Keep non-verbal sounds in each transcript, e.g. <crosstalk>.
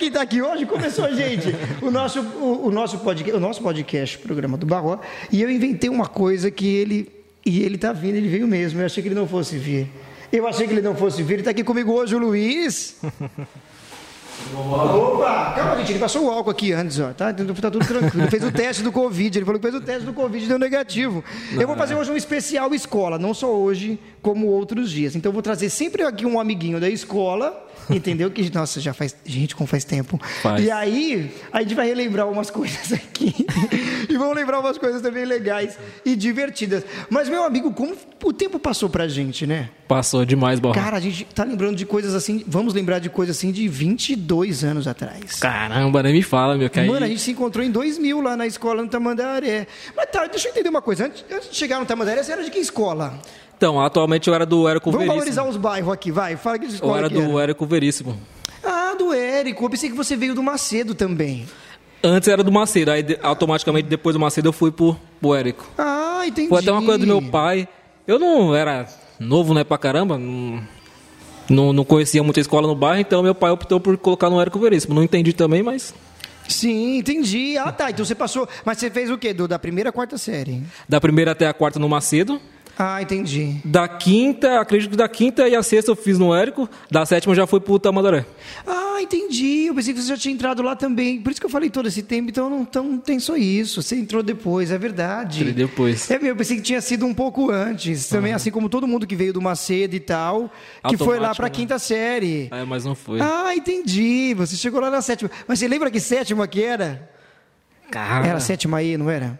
quem tá aqui hoje. Começou, gente, o nosso, o, o nosso, podcast, o nosso podcast, programa do Barro. E eu inventei uma coisa que ele. E ele tá vindo, ele veio mesmo. Eu achei que ele não fosse vir. Eu achei que ele não fosse vir. Ele tá aqui comigo hoje, o Luiz. Opa! Calma, gente, ele passou o álcool aqui antes, ó. Tá, tá tudo tranquilo. Ele fez o teste do Covid. Ele falou que fez o teste do Covid e deu negativo. Eu vou fazer hoje um especial escola, não só hoje, como outros dias. Então eu vou trazer sempre aqui um amiguinho da escola. Entendeu? Que, nossa, já faz. Gente, como faz tempo. Faz. E aí, a gente vai relembrar umas <laughs> coisas aqui. e vamos lembrar umas coisas também legais e divertidas. Mas, meu amigo, como o tempo passou pra gente, né? Passou demais, Borra. Cara, a gente tá lembrando de coisas assim. Vamos lembrar de coisas assim de 22 anos atrás. Caramba, nem me fala, meu. Aí- Mano, a gente se encontrou em 2000 lá na escola no Tamandaré. Mas tá, deixa eu entender uma coisa. Antes, antes de chegar no Tamandaré, você era de que escola? Então, atualmente eu era do Érico Vamos Veríssimo. valorizar os bairros aqui, vai. Fala que Eu era que do Érico Veríssimo. Ah, do Érico. Eu pensei que você veio do Macedo também. Antes era do Macedo, aí de- automaticamente depois do Macedo eu fui pro, pro Érico. Ah, entendi. Foi até uma coisa do meu pai. Eu não era novo, né, pra caramba. Não, não, não conhecia muita escola no bairro, então meu pai optou por colocar no Érico Veríssimo. Não entendi também, mas Sim, entendi. Ah, tá. Então você passou. Mas você fez o quê? Do, da primeira à quarta série? da primeira até a quarta no Macedo. Ah, entendi. Da quinta, acredito que da quinta e a sexta eu fiz no Érico. Da sétima eu já fui pro Tamandaré. Ah, entendi. Eu pensei que você já tinha entrado lá também. Por isso que eu falei todo esse tempo. Então não, então, não tem só isso. Você entrou depois, é verdade. Entrei depois. É eu pensei que tinha sido um pouco antes. Também, assim como todo mundo que veio do Macedo e tal, que foi lá pra né? quinta série. É, mas não foi. Ah, entendi. Você chegou lá na sétima. Mas você lembra que sétima que era? Cara. Era sétima E, não era?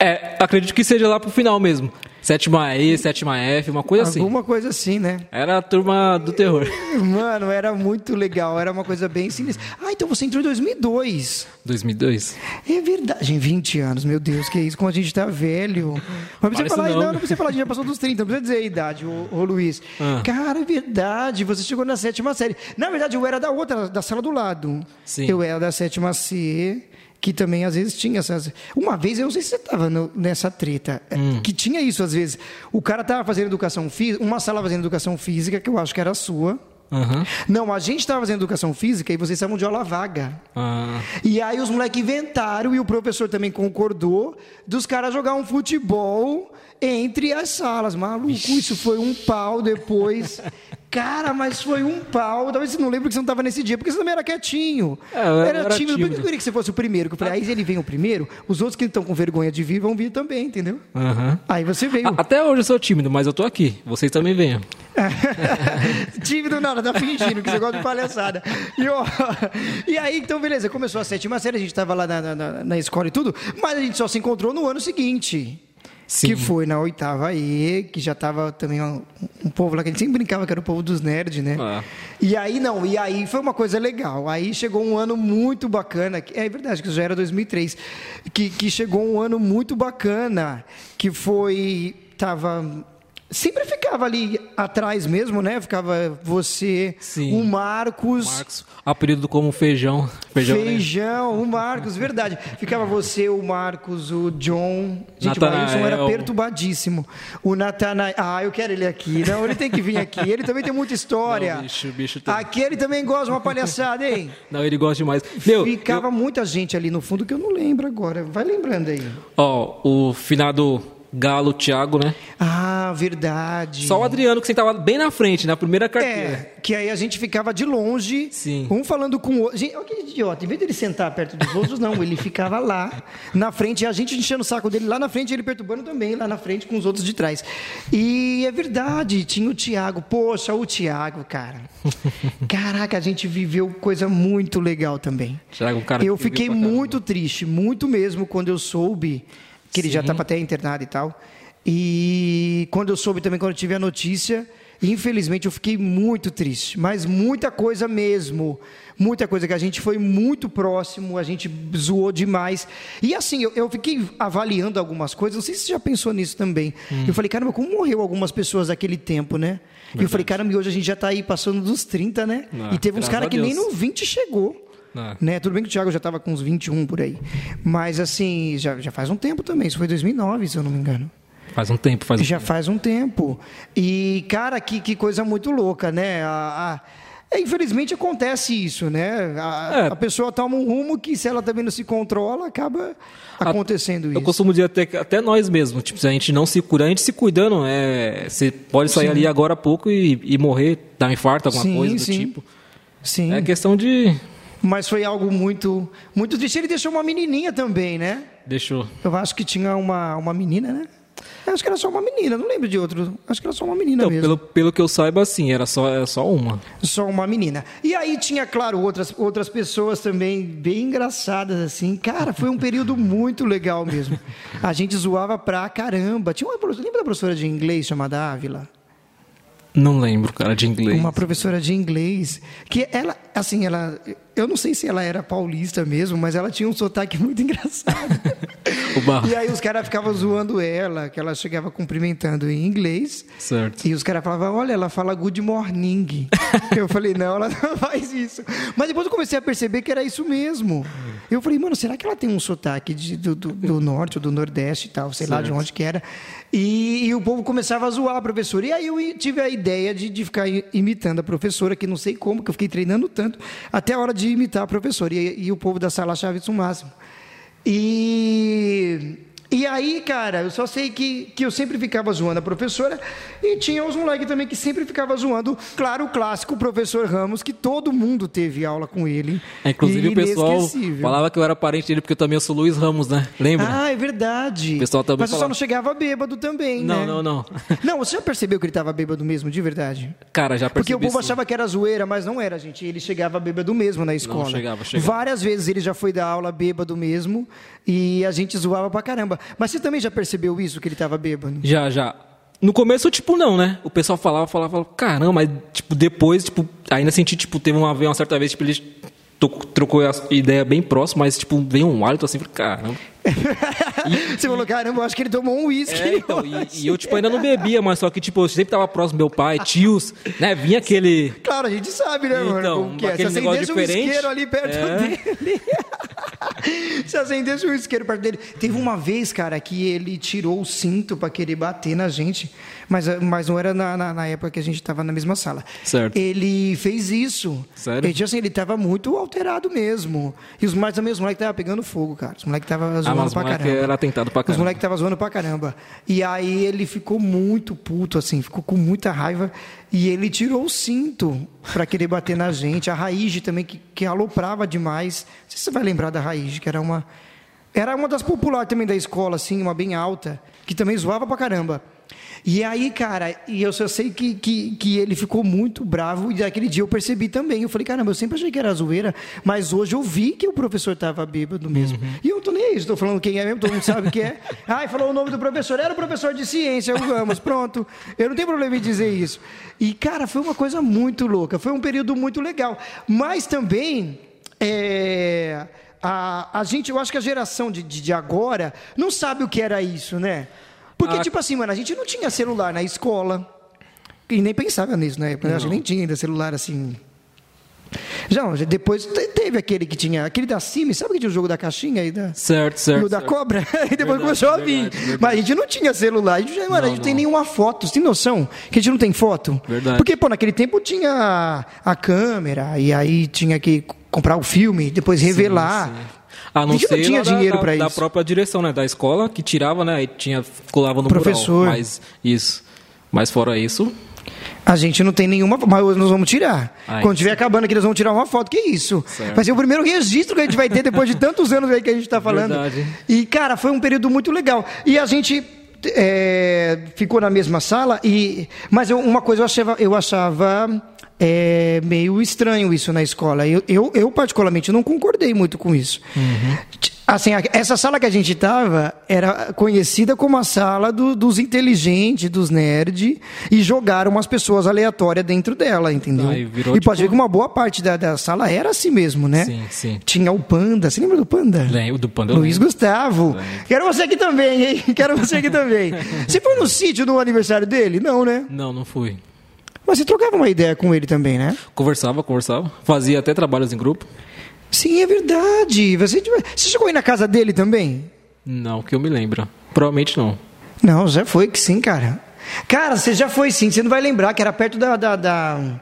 É, acredito que seja lá pro final mesmo. Sétima E, sétima F, uma coisa assim. Alguma coisa assim, né? Era a turma do terror. <laughs> Mano, era muito legal. Era uma coisa bem sinistra. Ah, então você entrou em 2002. 2002. É verdade. Em 20 anos, meu Deus, que isso, como a gente tá velho. Mas precisa falar, não. não. não, precisa falar, a gente já passou dos 30, não precisa dizer a idade, ô, ô Luiz. Ah. Cara, é verdade, você chegou na sétima série. Na verdade, eu era da outra, da sala do lado. Sim. Eu era da sétima C, que também às vezes tinha essas. Uma vez, eu não sei se você estava nessa treta, é, Hum. que tinha isso às vezes. O cara tava fazendo educação física, uma sala fazendo educação física, que eu acho que era a sua. Aham. Não, a gente estava fazendo educação física e vocês estavam de aula vaga. Ah, E aí os moleques inventaram, e o professor também concordou, dos caras jogar um futebol entre as salas. Maluco, isso foi um pau depois. <laughs> Cara, mas foi um pau. Talvez você não lembre que você não estava nesse dia, porque você também era quietinho. É, era, era tímido. Tímido. eu queria que você fosse o primeiro? Que eu falei, aí ele vem o primeiro, os outros que estão com vergonha de vir vão vir também, entendeu? aham. Aí você veio. Até hoje eu sou tímido, mas eu tô aqui. Vocês também venham. <laughs> Tímido nada, tá fingindo que você gosta de palhaçada. E, ó, e aí, então, beleza, começou a sétima série, a gente tava lá na- na- na escola e tudo, mas a gente só se encontrou no ano seguinte. Sim. Que foi na oitava E, que já tava também um, um povo lá que a gente sempre brincava que era o povo dos nerds, né? Ah. E aí, não, e aí foi uma coisa legal. Aí chegou um ano muito bacana, que- é verdade que já era 2003, que, que chegou um ano muito bacana, que foi. Tava. Sempre ficava ali atrás mesmo, né? Ficava você, Sim. o Marcos. Marcos, apelido como feijão. Feijão, né? Feijão, o Marcos, verdade. Ficava você, o Marcos, o John. Gente, o. Maílson era perturbadíssimo. O Natanael. Ah, eu quero ele aqui. Não, ele tem que vir aqui. Ele também tem muita história. Não, bicho, bicho tem. Aqui ele também gosta de uma palhaçada, hein? Não, ele gosta demais. Meu, Ficava muita gente ali no fundo que eu não lembro agora. Vai lembrando aí. ó, o finado Galo, Thiago, né? Ah, verdade. Só o Adriano que sentava bem na frente, na primeira carteira. É, que aí a gente ficava de longe, Sim. um falando com o outro. Gente, olha que idiota, em vez dele sentar perto dos outros, não, ele ficava lá, na frente, e a gente enchendo o saco dele lá na frente, e ele perturbando também, lá na frente, com os outros de trás. E é verdade, tinha o Tiago, poxa, o Tiago, cara. <laughs> Caraca, a gente viveu coisa muito legal também. Thiago, um cara eu fiquei muito triste, muito mesmo, quando eu soube que ele já estava até internado e tal. E quando eu soube também, quando eu tive a notícia, infelizmente eu fiquei muito triste. Mas muita coisa mesmo. Muita coisa que a gente foi muito próximo, a gente zoou demais. E assim, eu, eu fiquei avaliando algumas coisas, não sei se você já pensou nisso também. Hum. Eu falei, caramba, como morreu algumas pessoas daquele tempo, né? E eu falei, caramba, e hoje a gente já está aí passando dos 30, né? Ah, e teve uns caras que nem no 20 chegou. Ah. Né? Tudo bem que o Thiago já estava com uns 21 por aí. Mas assim, já, já faz um tempo também. Isso foi 2009, se eu não me engano. Faz um tempo, faz um Já faz um tempo. E, cara, que, que coisa muito louca, né? A, a- É, infelizmente acontece isso, né? A, É. a pessoa toma um rumo que, se ela também não se controla, acaba acontecendo Eu isso. costumo dizer até, até nós mesmos, tipo, se a gente não se curar, a gente se cuidando, é, você pode sair ali agora há pouco e, e morrer, dar um infarto, alguma Sim, coisa do sim. tipo. Sim. É questão de. Mas foi algo muito, muito triste. Ele deixou uma menininha também, né? Deixou. Eu acho que tinha uma, uma menina, né? Eu acho que era só uma menina, não lembro de outro. Acho que era só uma menina Então, mesmo. pelo, pelo que eu saiba, assim, era só, era só uma. Só uma menina. E aí tinha, claro, outras, outras pessoas também bem engraçadas, assim. Cara, foi um período <laughs> muito legal mesmo. A gente zoava pra caramba. Tinha uma professora, lembra da professora de inglês chamada Ávila? Não lembro, cara, de inglês. Uma professora de inglês. Que ela, assim, ela. Eu não sei se ela era paulista mesmo, mas ela tinha um sotaque <laughs> muito engraçado. <laughs> E aí os caras ficavam zoando ela, que ela chegava cumprimentando em inglês. Certo. E os caras falavam, olha, ela fala good morning. <laughs> eu falei, não, ela não faz isso. Mas depois eu comecei a perceber que era isso mesmo. Eu falei, mano, será que ela tem um sotaque de- do, do- do norte ou do nordeste e tal, sei lá de Certo. onde que era. E o povo começava a zoar a professora. E aí eu tive a ideia de, de ficar imitando a professora, que não sei como, que eu fiquei treinando tanto, até a hora de imitar a professora. E, e o povo da sala achava isso o máximo. E, e aí, cara, eu só sei que, que eu sempre ficava zoando a professora e tinha os moleques também que sempre ficava zoando, claro, o clássico professor Ramos, que todo mundo teve aula com ele. É, Inclusive o pessoal falava que eu era parente dele porque eu também sou Luiz Ramos, né? Lembra? Ah, é verdade. O pessoal também Mas você só falava. não chegava bêbado também, não, né? não, não. <laughs> Não, você já percebeu que ele estava bêbado mesmo, de verdade? Cara, já Porque percebi. o povo sim. achava que era zoeira, mas não era, gente. Ele chegava bêbado mesmo na escola. chegava, chegava. Várias vezes ele já foi dar aula bêbado mesmo e a gente zoava pra caramba. Mas você também já percebeu isso, que ele estava bêbado? Já, já. No começo, tipo, não, né? O pessoal falava, falava, falava, caramba, mas, tipo, depois, tipo, ainda senti, tipo, teve uma, uma certa vez, tipo, ele trocou a ideia bem próxima, mas, tipo, veio um hálito assim, falei, caramba. <laughs> Você falou, caramba, eu acho que ele tomou um uísque. É, então, e, e eu, tipo, ainda não bebia, mas só que, tipo, eu sempre tava próximo do meu pai, tios, né? Vinha aquele. Claro, a gente sabe, né, mano? Então, Como que é. Se aquele negócio acendesse um diferente, isqueiro ali perto é. dele. <laughs> Se acendesse um isqueiro perto dele. Teve uma vez, cara, que ele tirou o cinto pra querer bater na gente, mas, mas não era na, na, na época que a gente tava na mesma sala. Certo. Ele fez isso. Sério? Ele, assim, ele tava muito alterado mesmo. E os mais também, os moleques estavam pegando fogo, cara. Os moleques estavam Ah, zoando mas o pra caramba. era atentado pra Os caramba. moleques estavam zoando pra caramba. E aí ele ficou muito puto, assim, ficou com muita raiva. E ele tirou o cinto pra querer bater na gente. A Raíge também, que, que aloprava demais. Não sei se você vai lembrar da Raíge, que era uma. Era uma das populares também da escola, assim, uma bem alta, que também zoava pra caramba. E aí, cara, e eu só sei que, que, que ele ficou muito bravo, e daquele dia eu percebi também. Eu falei, caramba, eu sempre achei que era zoeira, mas hoje eu vi que o professor estava bêbado mesmo. E eu tô nem aí, estou falando quem é mesmo, todo mundo sabe quem é. <laughs> Ai, falou o nome do professor, era o professor de ciência, o Ramos, pronto. Eu não tenho problema em dizer isso. E, cara, foi uma coisa muito louca, foi um período muito legal. Mas também, é, a, a gente, eu acho que a geração de, de, de agora não sabe o que era isso, né? Porque, Ah. tipo assim, mano, a gente não tinha celular na escola. E nem pensava nisso na época. né? A gente nem tinha ainda celular assim. Já, depois te- teve aquele que tinha. Aquele da Cime, sabe que tinha o jogo da caixinha aí? Da, Certo, certo. o da certo. cobra? Aí <laughs> depois Verdade, começou a vir. verdade, verdade. Mas a gente não tinha celular. A gente, mano, a Não, gente não tem nenhuma foto. Você tem noção que a gente não tem foto? Verdade. Porque, pô, naquele tempo tinha a, a câmera, e aí tinha que comprar o filme, depois revelar. A não A não ser tinha dinheiro da, pra da isso. própria direção, né? Da escola, que tirava, né? E tinha, colava no Professor. mural. Mas, isso. Mas fora isso, A gente não tem nenhuma, mas hoje nós vamos tirar. Ai, Quando estiver acabando aqui, nós vamos tirar uma foto. Que isso? Certo. Vai ser o primeiro registro que a gente vai ter depois de tantos anos aí que a gente está falando. Verdade. E, cara, foi um período muito legal. E a gente é, ficou na mesma sala, e mas eu- uma coisa eu achava, eu achava é, meio estranho isso na escola. Eu, eu, eu, particularmente, não concordei muito com isso. Assim, a- essa sala que a gente estava era conhecida como a sala do- dos inteligentes, dos nerds, e jogaram umas pessoas aleatórias dentro dela, entendeu? Aí virou, e pode tipo- ver que uma boa parte da, da sala era assim mesmo, né? Sim, sim. Tinha o Panda, você lembra do Panda? lembro do Panda. Luiz lembro. Gustavo. Quero você aqui também, hein? <laughs> Quero você aqui também. <laughs> Você foi no sítio no aniversário dele? Não, né? Não, não fui. Mas você trocava uma ideia com ele também, né? Conversava, conversava. Fazia até trabalhos em grupo. Sim, é verdade. Você, você chegou aí na casa dele também? Não, que eu me lembro. Provavelmente não. Não, já foi que sim, cara. Cara, você já foi sim. Você não vai lembrar que era perto da. da, da-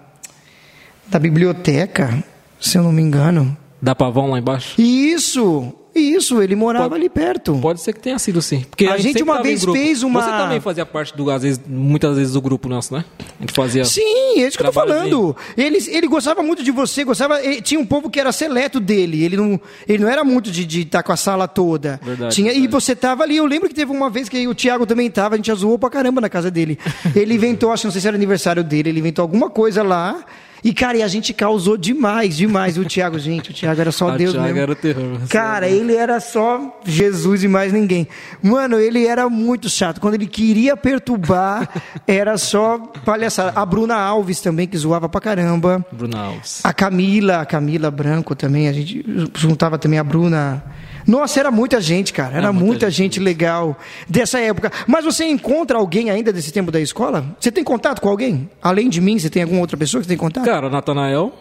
da biblioteca, se eu não me engano. Da Pavão lá embaixo? Isso! Isso, ele morava Pode- ali perto. Pode ser que tenha sido sim. Porque A gente sempre uma vez fez uma- Você também fazia parte, do, às vezes, muitas vezes, do grupo nosso, né? A gente fazia. Sim, é isso que eu tô falando. Ele, ele gostava muito de você, gostava. ele- tinha um povo que era seleto dele. Ele não, ele não era muito de estar com a sala toda. Verdade, tinha, E verdade. você tava ali. Eu lembro que teve uma vez que o Thiago também tava, a gente já zoou pra caramba na casa dele. Ele inventou, acho que não sei se era aniversário dele, ele inventou alguma coisa lá. E, cara, e a gente causou demais, demais. O Thiago, gente, o Thiago era só <laughs> A Deus Thiago mesmo. era o terror. Cara, ele era só Jesus e mais ninguém. Mano, ele era muito chato. Quando ele queria perturbar, <laughs> era só palhaçada. A Bruna Alves também, que zoava pra caramba. Bruno Alves. A Camila, a Camila Branco também, a gente juntava também a Bruna. Nossa, era muita gente, cara. Era Era muita muita, gente, legal dessa época. Mas você encontra alguém ainda desse tempo da escola? Você tem contato com alguém? Além de mim, você tem alguma outra pessoa que você tem contato? Cara, Natanael.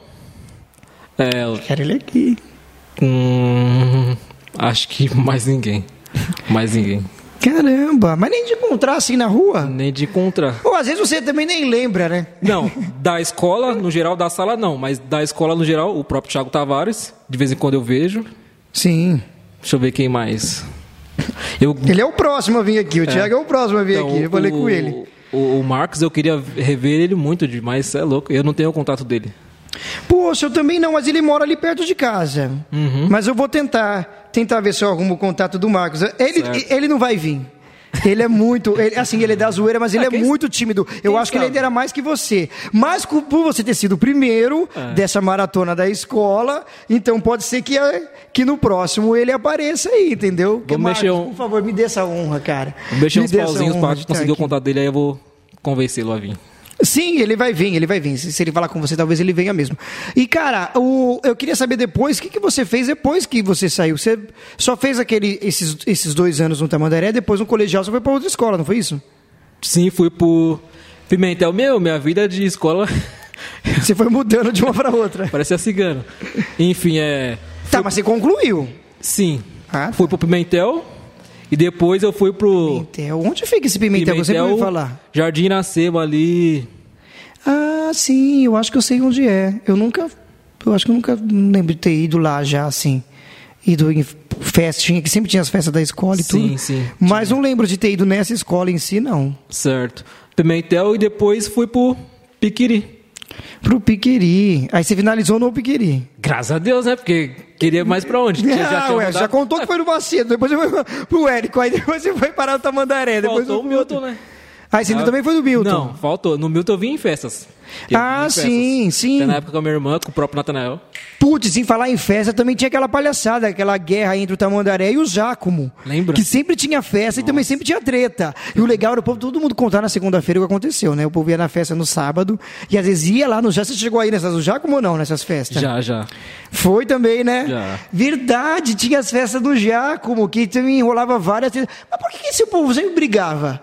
É. Quero ele aqui. Hum, acho que mais ninguém. Mais ninguém. Caramba, mas nem de encontrar assim na rua? Nem de encontrar. Ou às vezes você também nem lembra, né? Não, <laughs> da escola, no geral, da sala não. Mas da escola, no geral, o próprio Thiago Tavares. De vez em quando eu vejo. Sim. Deixa eu ver quem mais. Eu, Ele é o próximo a vir aqui. O Thiago é o próximo a vir Então, aqui. Eu falei o- com ele. O, o Marcos, eu queria rever ele muito demais, é louco. Eu não tenho o contato dele. Poxa, eu também não, mas ele mora ali perto de casa. Uhum. Mas eu vou tentar, tentar ver se eu arrumo o contato do Marcos. Ele, Certo. ele não vai vir. Ele é muito, ele- assim, ele é da zoeira, mas ele Ah, é muito tímido. Eu acho que ele sabe? ainda era mais que você. Mas por você ter sido o primeiro É. dessa maratona da escola, então pode ser que, eh, que no próximo ele apareça aí, entendeu? Vamos mexer Marcos, um- Por favor, me dê essa honra, cara. Vou mexer Me uns pauzinhos pra conseguir o aqui. contato dele, aí eu vou convencê-lo a vir. Sim, ele vai vir, ele vai vir. Se, se ele falar com você, talvez ele venha mesmo. E, cara, o- eu queria saber depois, o que, que você fez depois que você saiu? Você só fez aquele, esses, esses dois anos no Tamandaré, depois no colegial você foi para outra escola, não foi isso? Sim, fui pro Pimentel. Meu, minha vida de escola <laughs> Você foi mudando de uma para outra. parecia cigano. Enfim, é. Tá, mas você concluiu. Sim. Ah, tá. Fui pro Pimentel e depois eu fui pro. Pimentel. Onde fica esse Pimentel? Você sempre me falar. Jardim Iracema ali. Ah, sim, eu acho que eu sei onde é. Eu nunca. Eu acho que eu nunca lembro de ter ido lá já, assim. Ido em festinha, que sempre tinha as festas da escola e Sim, tudo. sim, Mas não lembro de ter ido nessa escola em si, não. Certo. Pimentel e depois fui pro Piquiri. Pro Piqueri. Aí você finalizou no Piqueri. Graças a Deus, né? Porque queria mais pra onde? Ah, tinha ué, já contou que foi no Macedo, depois você foi pro Érico, aí depois você foi parar no Tamandaré. Depois Faltou o Milton, né? Aí você também foi no Milton. Não, faltou. No Milton eu vim em festas. Eu Ah, em festas. sim, sim. Até na época com a minha irmã, com o próprio Natanael. Putz, em falar em festa, também tinha aquela palhaçada, aquela guerra entre o Tamandaré e o Jácomo. Lembra? Que sempre tinha festa e também sempre tinha treta. E o legal era o povo, todo mundo contar na segunda-feira o que aconteceu, né? O povo ia na festa no sábado e às vezes ia lá no Jácomo. Você chegou aí nessas do Jácomo ou não, nessas festas? Já, já. Foi também, né? Já. Verdade, tinha as festas do Giacomo, que também enrolava várias. Mas por que esse povo sempre brigava?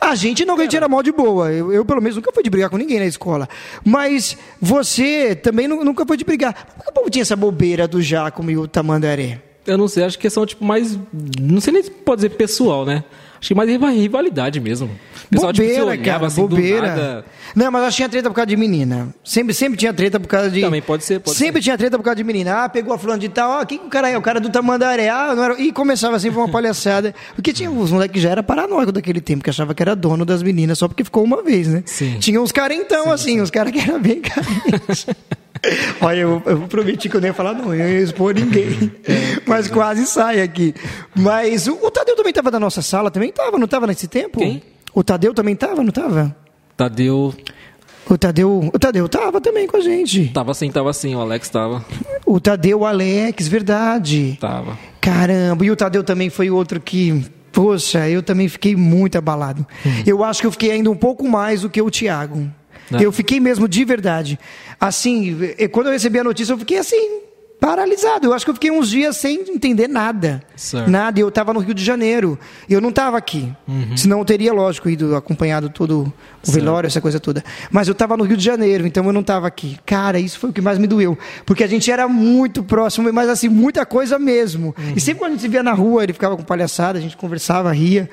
A gente não, que era mal de boa. Eu, eu, pelo menos, nunca fui de brigar com ninguém na escola. Mas você também nu- nunca foi de brigar. Por que o povo tinha essa bobeira do Giacomo e o Tamandaré? Eu não sei, acho que são tipo mais. Não sei nem se pode dizer pessoal, né? Acho que mais riva- rivalidade mesmo. O pessoal tipo, se bobeira, olhava, cara, assim, bobeira. Não, mas acho que tinha treta por causa de menina. Sempre, sempre tinha treta por causa de. Também pode ser, pode sempre tinha treta por causa de menina. Ah, pegou a fulano de tal. Ah, quem que o cara é? O cara do Tamandaré. Ah, não era... E começava sempre uma palhaçada. Porque tinha os moleques que já era paranoico daquele tempo, que achava que era dono das meninas só porque ficou uma vez, né? Sim. Tinha uns carentão, assim, uns caras que eram bem carentes. <laughs> <laughs> Olha, eu, eu prometi que eu não ia falar, não, eu ia expor ninguém. <laughs> Mas quase sai aqui. Mas o, o Tadeu também estava da nossa sala, também estava, não estava nesse tempo? Quem? O Tadeu também estava, não estava? Tadeu. O Tadeu, o Tadeu tava também com a gente. Tava assim, tava assim, o Alex tava. O Tadeu o Alex, verdade. Tava. Caramba, e o Tadeu também foi outro que, poxa, eu também fiquei muito abalado. Eu acho que eu fiquei ainda um pouco mais do que o Thiago. Né? Eu fiquei mesmo de verdade. Assim, quando eu recebi a notícia, eu fiquei assim, paralisado. Eu acho que eu fiquei uns dias sem entender nada. Certo. Nada. E eu estava no Rio de Janeiro. Eu não estava aqui. Senão eu teria, lógico, ido acompanhado todo o velório, essa coisa toda. Mas eu estava no Rio de Janeiro, então eu não estava aqui. Cara, isso foi o que mais me doeu. Porque a gente era muito próximo, mas assim, muita coisa mesmo. E sempre quando a gente se via na rua, ele ficava com palhaçada, a gente conversava, ria.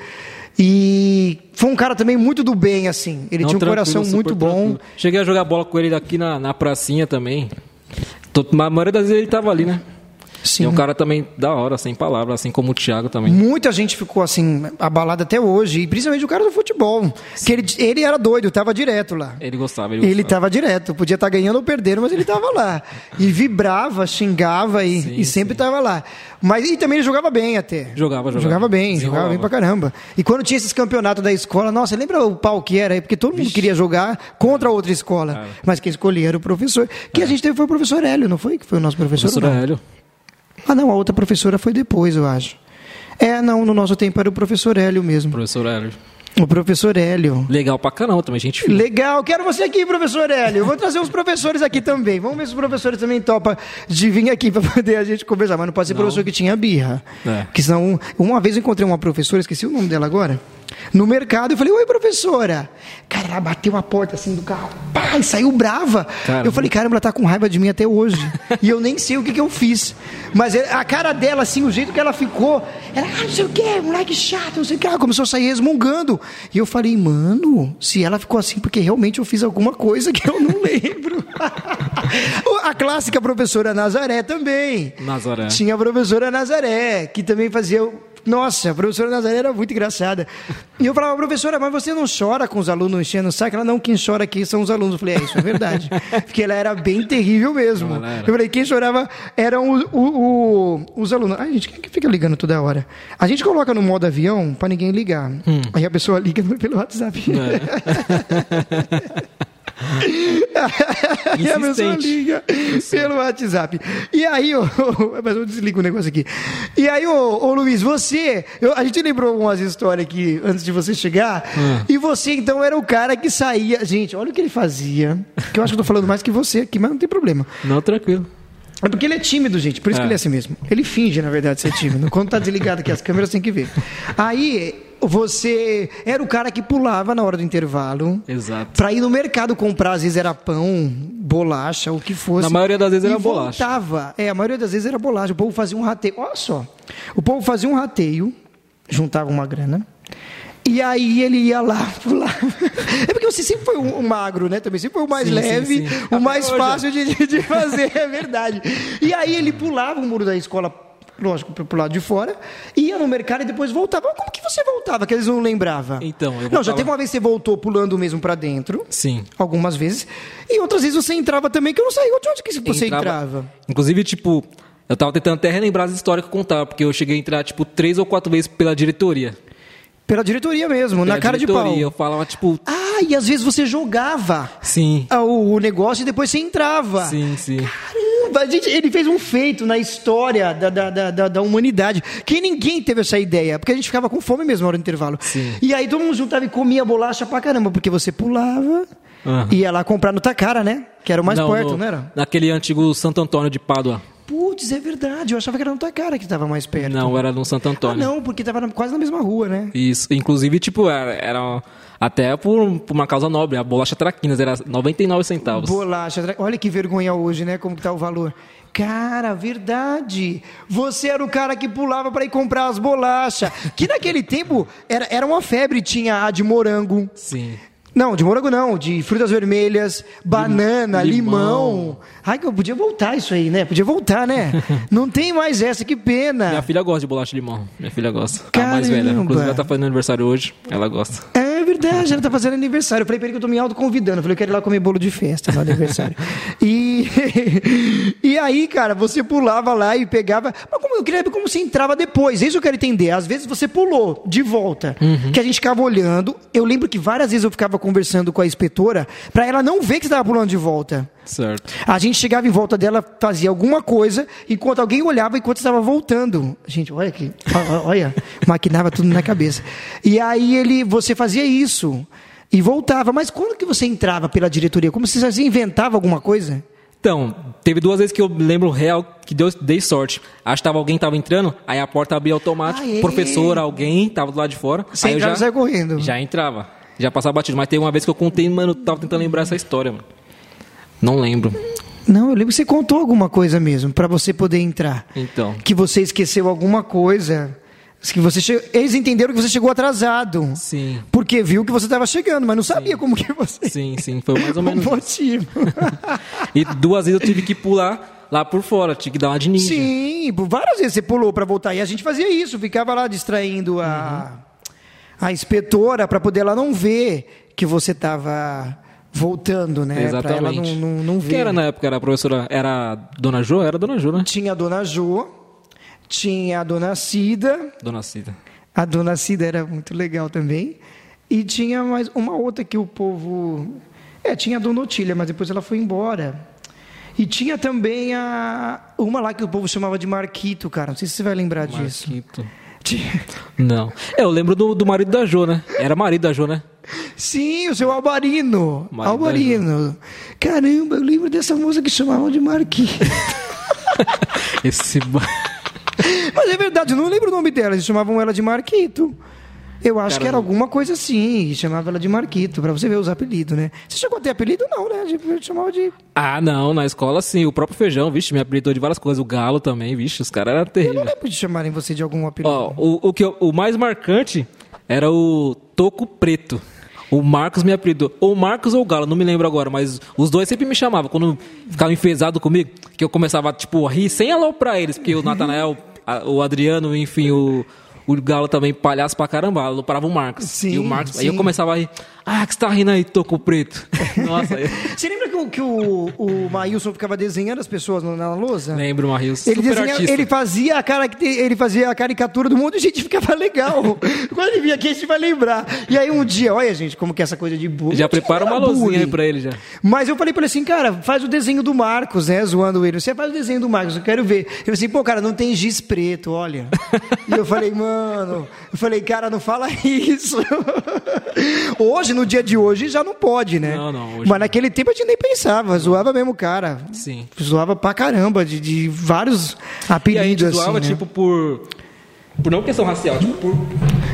E foi um cara também muito do bem, assim. Ele Não, tinha um coração muito bom. tranquilo. Cheguei a jogar bola com ele aqui na, na pracinha também. A maioria das vezes ele tava ali, né? Sim. E é um cara também da hora, sem palavras, assim como o Thiago também. Muita gente ficou assim, abalada até hoje, e principalmente o cara do futebol. Que ele, ele era doido, tava direto lá. Ele gostava, ele, Ele gostava. estava direto, podia estar ganhando ou perdendo, mas ele estava lá. E vibrava, xingava e, Sim, e sempre estava lá. Mas e também ele jogava bem até. Jogava, jogava. Jogava bem, jogava bem pra caramba. E quando tinha esses campeonatos da escola, nossa, lembra o pau que era aí? Porque todo mundo queria jogar contra outra escola. Cara. Mas quem escolhia era o professor. Que a gente teve foi o professor Hélio, não foi? Que foi o nosso professor? Professor? Hélio. Ah, não, a outra professora foi depois, eu acho. É, não, no nosso tempo era o professor Hélio mesmo. Professor Hélio. O professor Hélio. Legal pra caramba também, gente. Legal, quero você aqui, professor Hélio. Vou trazer uns professores aqui também. Vamos ver se os professores também topam de vir aqui para poder a gente conversar. Mas não pode ser Não. professor que tinha birra. É. Que senão, uma vez eu encontrei uma professora, esqueci o nome dela agora. No mercado, eu falei, oi, professora. Cara, ela bateu a porta assim do carro, pá, e saiu brava. Caramba. Eu falei, caramba, ela tá com raiva de mim até hoje. e eu nem sei o que, que eu fiz. Mas é- a cara dela, assim, o jeito que ela ficou, era, ah, não sei o que, moleque chato, não sei o que. Ela começou a sair resmungando. E eu falei, mano, se ela ficou assim, porque realmente eu fiz alguma coisa que eu não <laughs> lembro. <laughs> a clássica professora Nazaré também. Nazaré. Tinha a professora Nazaré, que também fazia. Nossa, a professora Nazaré era muito engraçada. E eu falava, professora, mas você não chora com os alunos enchendo o saco? Ela, não, quem chora aqui são os alunos. Eu falei, é, isso é verdade. <laughs> Porque ela era bem terrível mesmo. Não. Eu falei, quem chorava eram o- o- o- os alunos. Ai, gente, quem é que fica ligando toda hora? A gente coloca no modo avião pra ninguém ligar. Hum. Aí a pessoa liga <laughs> pelo WhatsApp. <laughs> <laughs> e a pessoa Insistente. liga pelo WhatsApp. E aí, ô, <laughs> mas eu desligo o negócio aqui. E aí, ô, Luiz, você. eu- a gente lembrou algumas histórias aqui antes de você chegar. Hum. E você, então, era o cara que saía. Gente, olha o que ele fazia. Que eu acho que eu tô falando mais que você aqui, mas não tem problema. Não, tranquilo. É porque ele é tímido, gente. Por isso É. que ele é assim mesmo. Ele finge, na verdade, ser tímido. Quando tá desligado aqui as câmeras, tem que ver. Aí, você era o cara que pulava na hora do intervalo. Exato. Pra ir no mercado comprar, às vezes era pão, bolacha, o que fosse. Na maioria das vezes era bolacha. voltava. É, a maioria das vezes era bolacha. O povo fazia um rateio. Olha só. O povo fazia um rateio, juntava uma grana. E aí ele ia lá, <laughs> pulava. É porque você sempre foi um, um magro, né? Também sempre foi o mais Sim, sim, leve, sim. o Até mais hoje. fácil de- de fazer, é verdade. E aí ele pulava o muro da escola, lógico, pro, pro lado de fora, ia no mercado e depois voltava. Mas como que você voltava? Que eles não lembravam. Então, eu Não, já teve uma vez que você voltou pulando mesmo pra dentro. Sim. Algumas vezes. E outras vezes você entrava também, que eu não sei de onde que você entrava. Inclusive, tipo, eu tava tentando até relembrar as histórias que eu contava, porque eu cheguei a entrar, tipo, três ou quatro vezes pela diretoria. Pela diretoria mesmo, na Pela cara de pau. diretoria, Eu falava, tipo, Ah, e às vezes você jogava sim, o, o negócio e depois você entrava. sim, sim. Caramba, gente, ele fez um feito na história da, da, da, da- da humanidade. Que ninguém teve essa ideia, porque a gente ficava com fome mesmo na hora do intervalo. Sim. E aí todo mundo juntava e comia bolacha pra caramba, porque você pulava, Aham. ia lá comprar no Tacara, né? Que era o mais Não, perto, no- não era? Naquele antigo Santo Antônio de Pádua. Putz, é verdade. Eu achava que era no Tacara que estava mais perto. Não, era no Santo Ah, Antônio. não, porque tava na- quase na mesma rua, né? Isso. Inclusive, tipo, era, era até por, por uma causa nobre. A bolacha Traquinas era 99 centavos. Bolacha. tra- Olha que vergonha hoje, né? Como que tá o valor. Cara, verdade. Você era o cara que pulava para ir comprar as bolachas. Que naquele tempo era, era uma febre. Tinha a de morango. Sim. Não, de morango não. De frutas vermelhas, banana, limão. limão. Ai, que eu podia voltar isso aí, né? Podia voltar, né? <laughs> Não tem mais essa, que pena. Minha filha gosta de bolacha de limão. Minha filha gosta. A mais velha. Caramba. Inclusive, ela tá fazendo aniversário hoje. Ela gosta. É verdade, ela tá fazendo aniversário. Eu falei pra ele que eu tô me autoconvidando. Eu falei, eu quero ir lá comer bolo de festa no aniversário. e, <laughs> <laughs> e aí, cara, você pulava lá e pegava. Mas como eu queria ver como você entrava depois. Isso eu quero entender. Às vezes você pulou de volta, que a gente ficava olhando. Eu lembro que várias vezes eu ficava conversando com a inspetora pra ela não ver que você tava pulando de volta. Certo. A gente chegava em volta dela, fazia alguma coisa, enquanto alguém olhava enquanto estava voltando. Gente, olha aqui, olha, <laughs> maquinava tudo na cabeça. E aí ele, você fazia isso e voltava. Mas quando que você entrava pela diretoria? Como se você inventava alguma coisa? Então, teve duas vezes que eu lembro real que deu, dei sorte. Acho que tava, alguém tava entrando, aí a porta abria automático. Aê! Professor, alguém tava do lado de fora. Você aí já, correndo. Já entrava. Já passava batido. Mas teve uma vez que eu contei, mano, eu tava tentando lembrar essa história, mano. Não lembro. Não, eu lembro que você contou alguma coisa mesmo para você poder entrar. Então. Que você esqueceu alguma coisa. Que você che... Eles entenderam que você chegou atrasado. Sim. Porque viu que você estava chegando, mas não sabia como que você. Sim, sim, foi mais ou <laughs> menos. o motivo. <laughs> e duas vezes eu tive que pular lá por fora, tinha que dar uma de ninja. Sim, várias vezes você pulou para voltar. E a gente fazia isso, ficava lá distraindo a, uhum. a inspetora para poder ela não ver que você estava voltando, né? Exatamente. Pra ela não, não, não ver. Quem era na época? Era a professora? Era a Dona Jo? Era a Dona Jo, né? Tinha a Dona Jo, tinha a Dona Cida. Dona Cida. A Dona Cida era muito legal também. E tinha mais uma outra que o povo. É, tinha a Dona Otília, mas depois ela foi embora. E tinha também a uma lá que o povo chamava de Marquito, cara. Não sei se você vai lembrar Marquito. disso. Marquito. Não. É, eu lembro do, do marido da Jo, né? Era marido da Jo, né? Sim, o seu Albarino. Marido Albarino. Caramba, eu lembro dessa moça que chamavam de Marquito. <laughs> Esse. Mas é verdade, eu não lembro o nome dela, eles chamavam ela de Marquito. Eu acho Caramba. que era alguma coisa assim, chamava ela de Marquito, para você ver os apelidos, né? Você chegou a ter apelido? Não, né? A gente chamava de. Ah, não, na escola sim. O próprio feijão, vixe, me apelidou de várias coisas. O galo também, vixe, os caras eram terríveis. Eu não lembro de chamarem você de algum apelido. Ó, o, o, que eu, o mais marcante era o Toco Preto. O Marcos me apelidou. Ou Marcos ou Galo, não me lembro agora, mas os dois sempre me chamavam. Quando ficava enfesado comigo, que eu começava, tipo, a rir sem aloprar eles, porque o Natanael, o Adriano, enfim, o, o Galo também, palhaço pra caramba, aloprava o Marcos. Sim, e o Marcos, sim. aí eu começava a rir. Ah, que você tá rindo aí, toco preto. <laughs> Nossa. Você lembra que, o, que o, o Maílson ficava desenhando as pessoas na lousa? Lembro, Maílson. Ele, desenha, ele, fazia a cara, ele fazia a caricatura do mundo e a gente ficava legal. <laughs> Quando ele vinha aqui, a gente vai lembrar. E aí um dia, olha, gente, como que é essa coisa de bullying. Já prepara uma luzinha aí pra ele já. Mas eu falei pra ele assim, cara, faz o desenho do Marcos, né? Zoando ele. Você faz o desenho do Marcos, eu quero ver. Ele falou assim, pô, cara, não tem giz preto, olha. e eu falei, mano, eu falei, cara, não fala <laughs> isso. hoje, no dia de hoje, já não pode, né? Não, não. Mas naquele tempo a gente nem pensava, zoava mesmo o cara. Sim. Zoava pra caramba, de, de vários apelidos. E a gente zoava, assim, tipo, né? por por não questão racial, tipo por.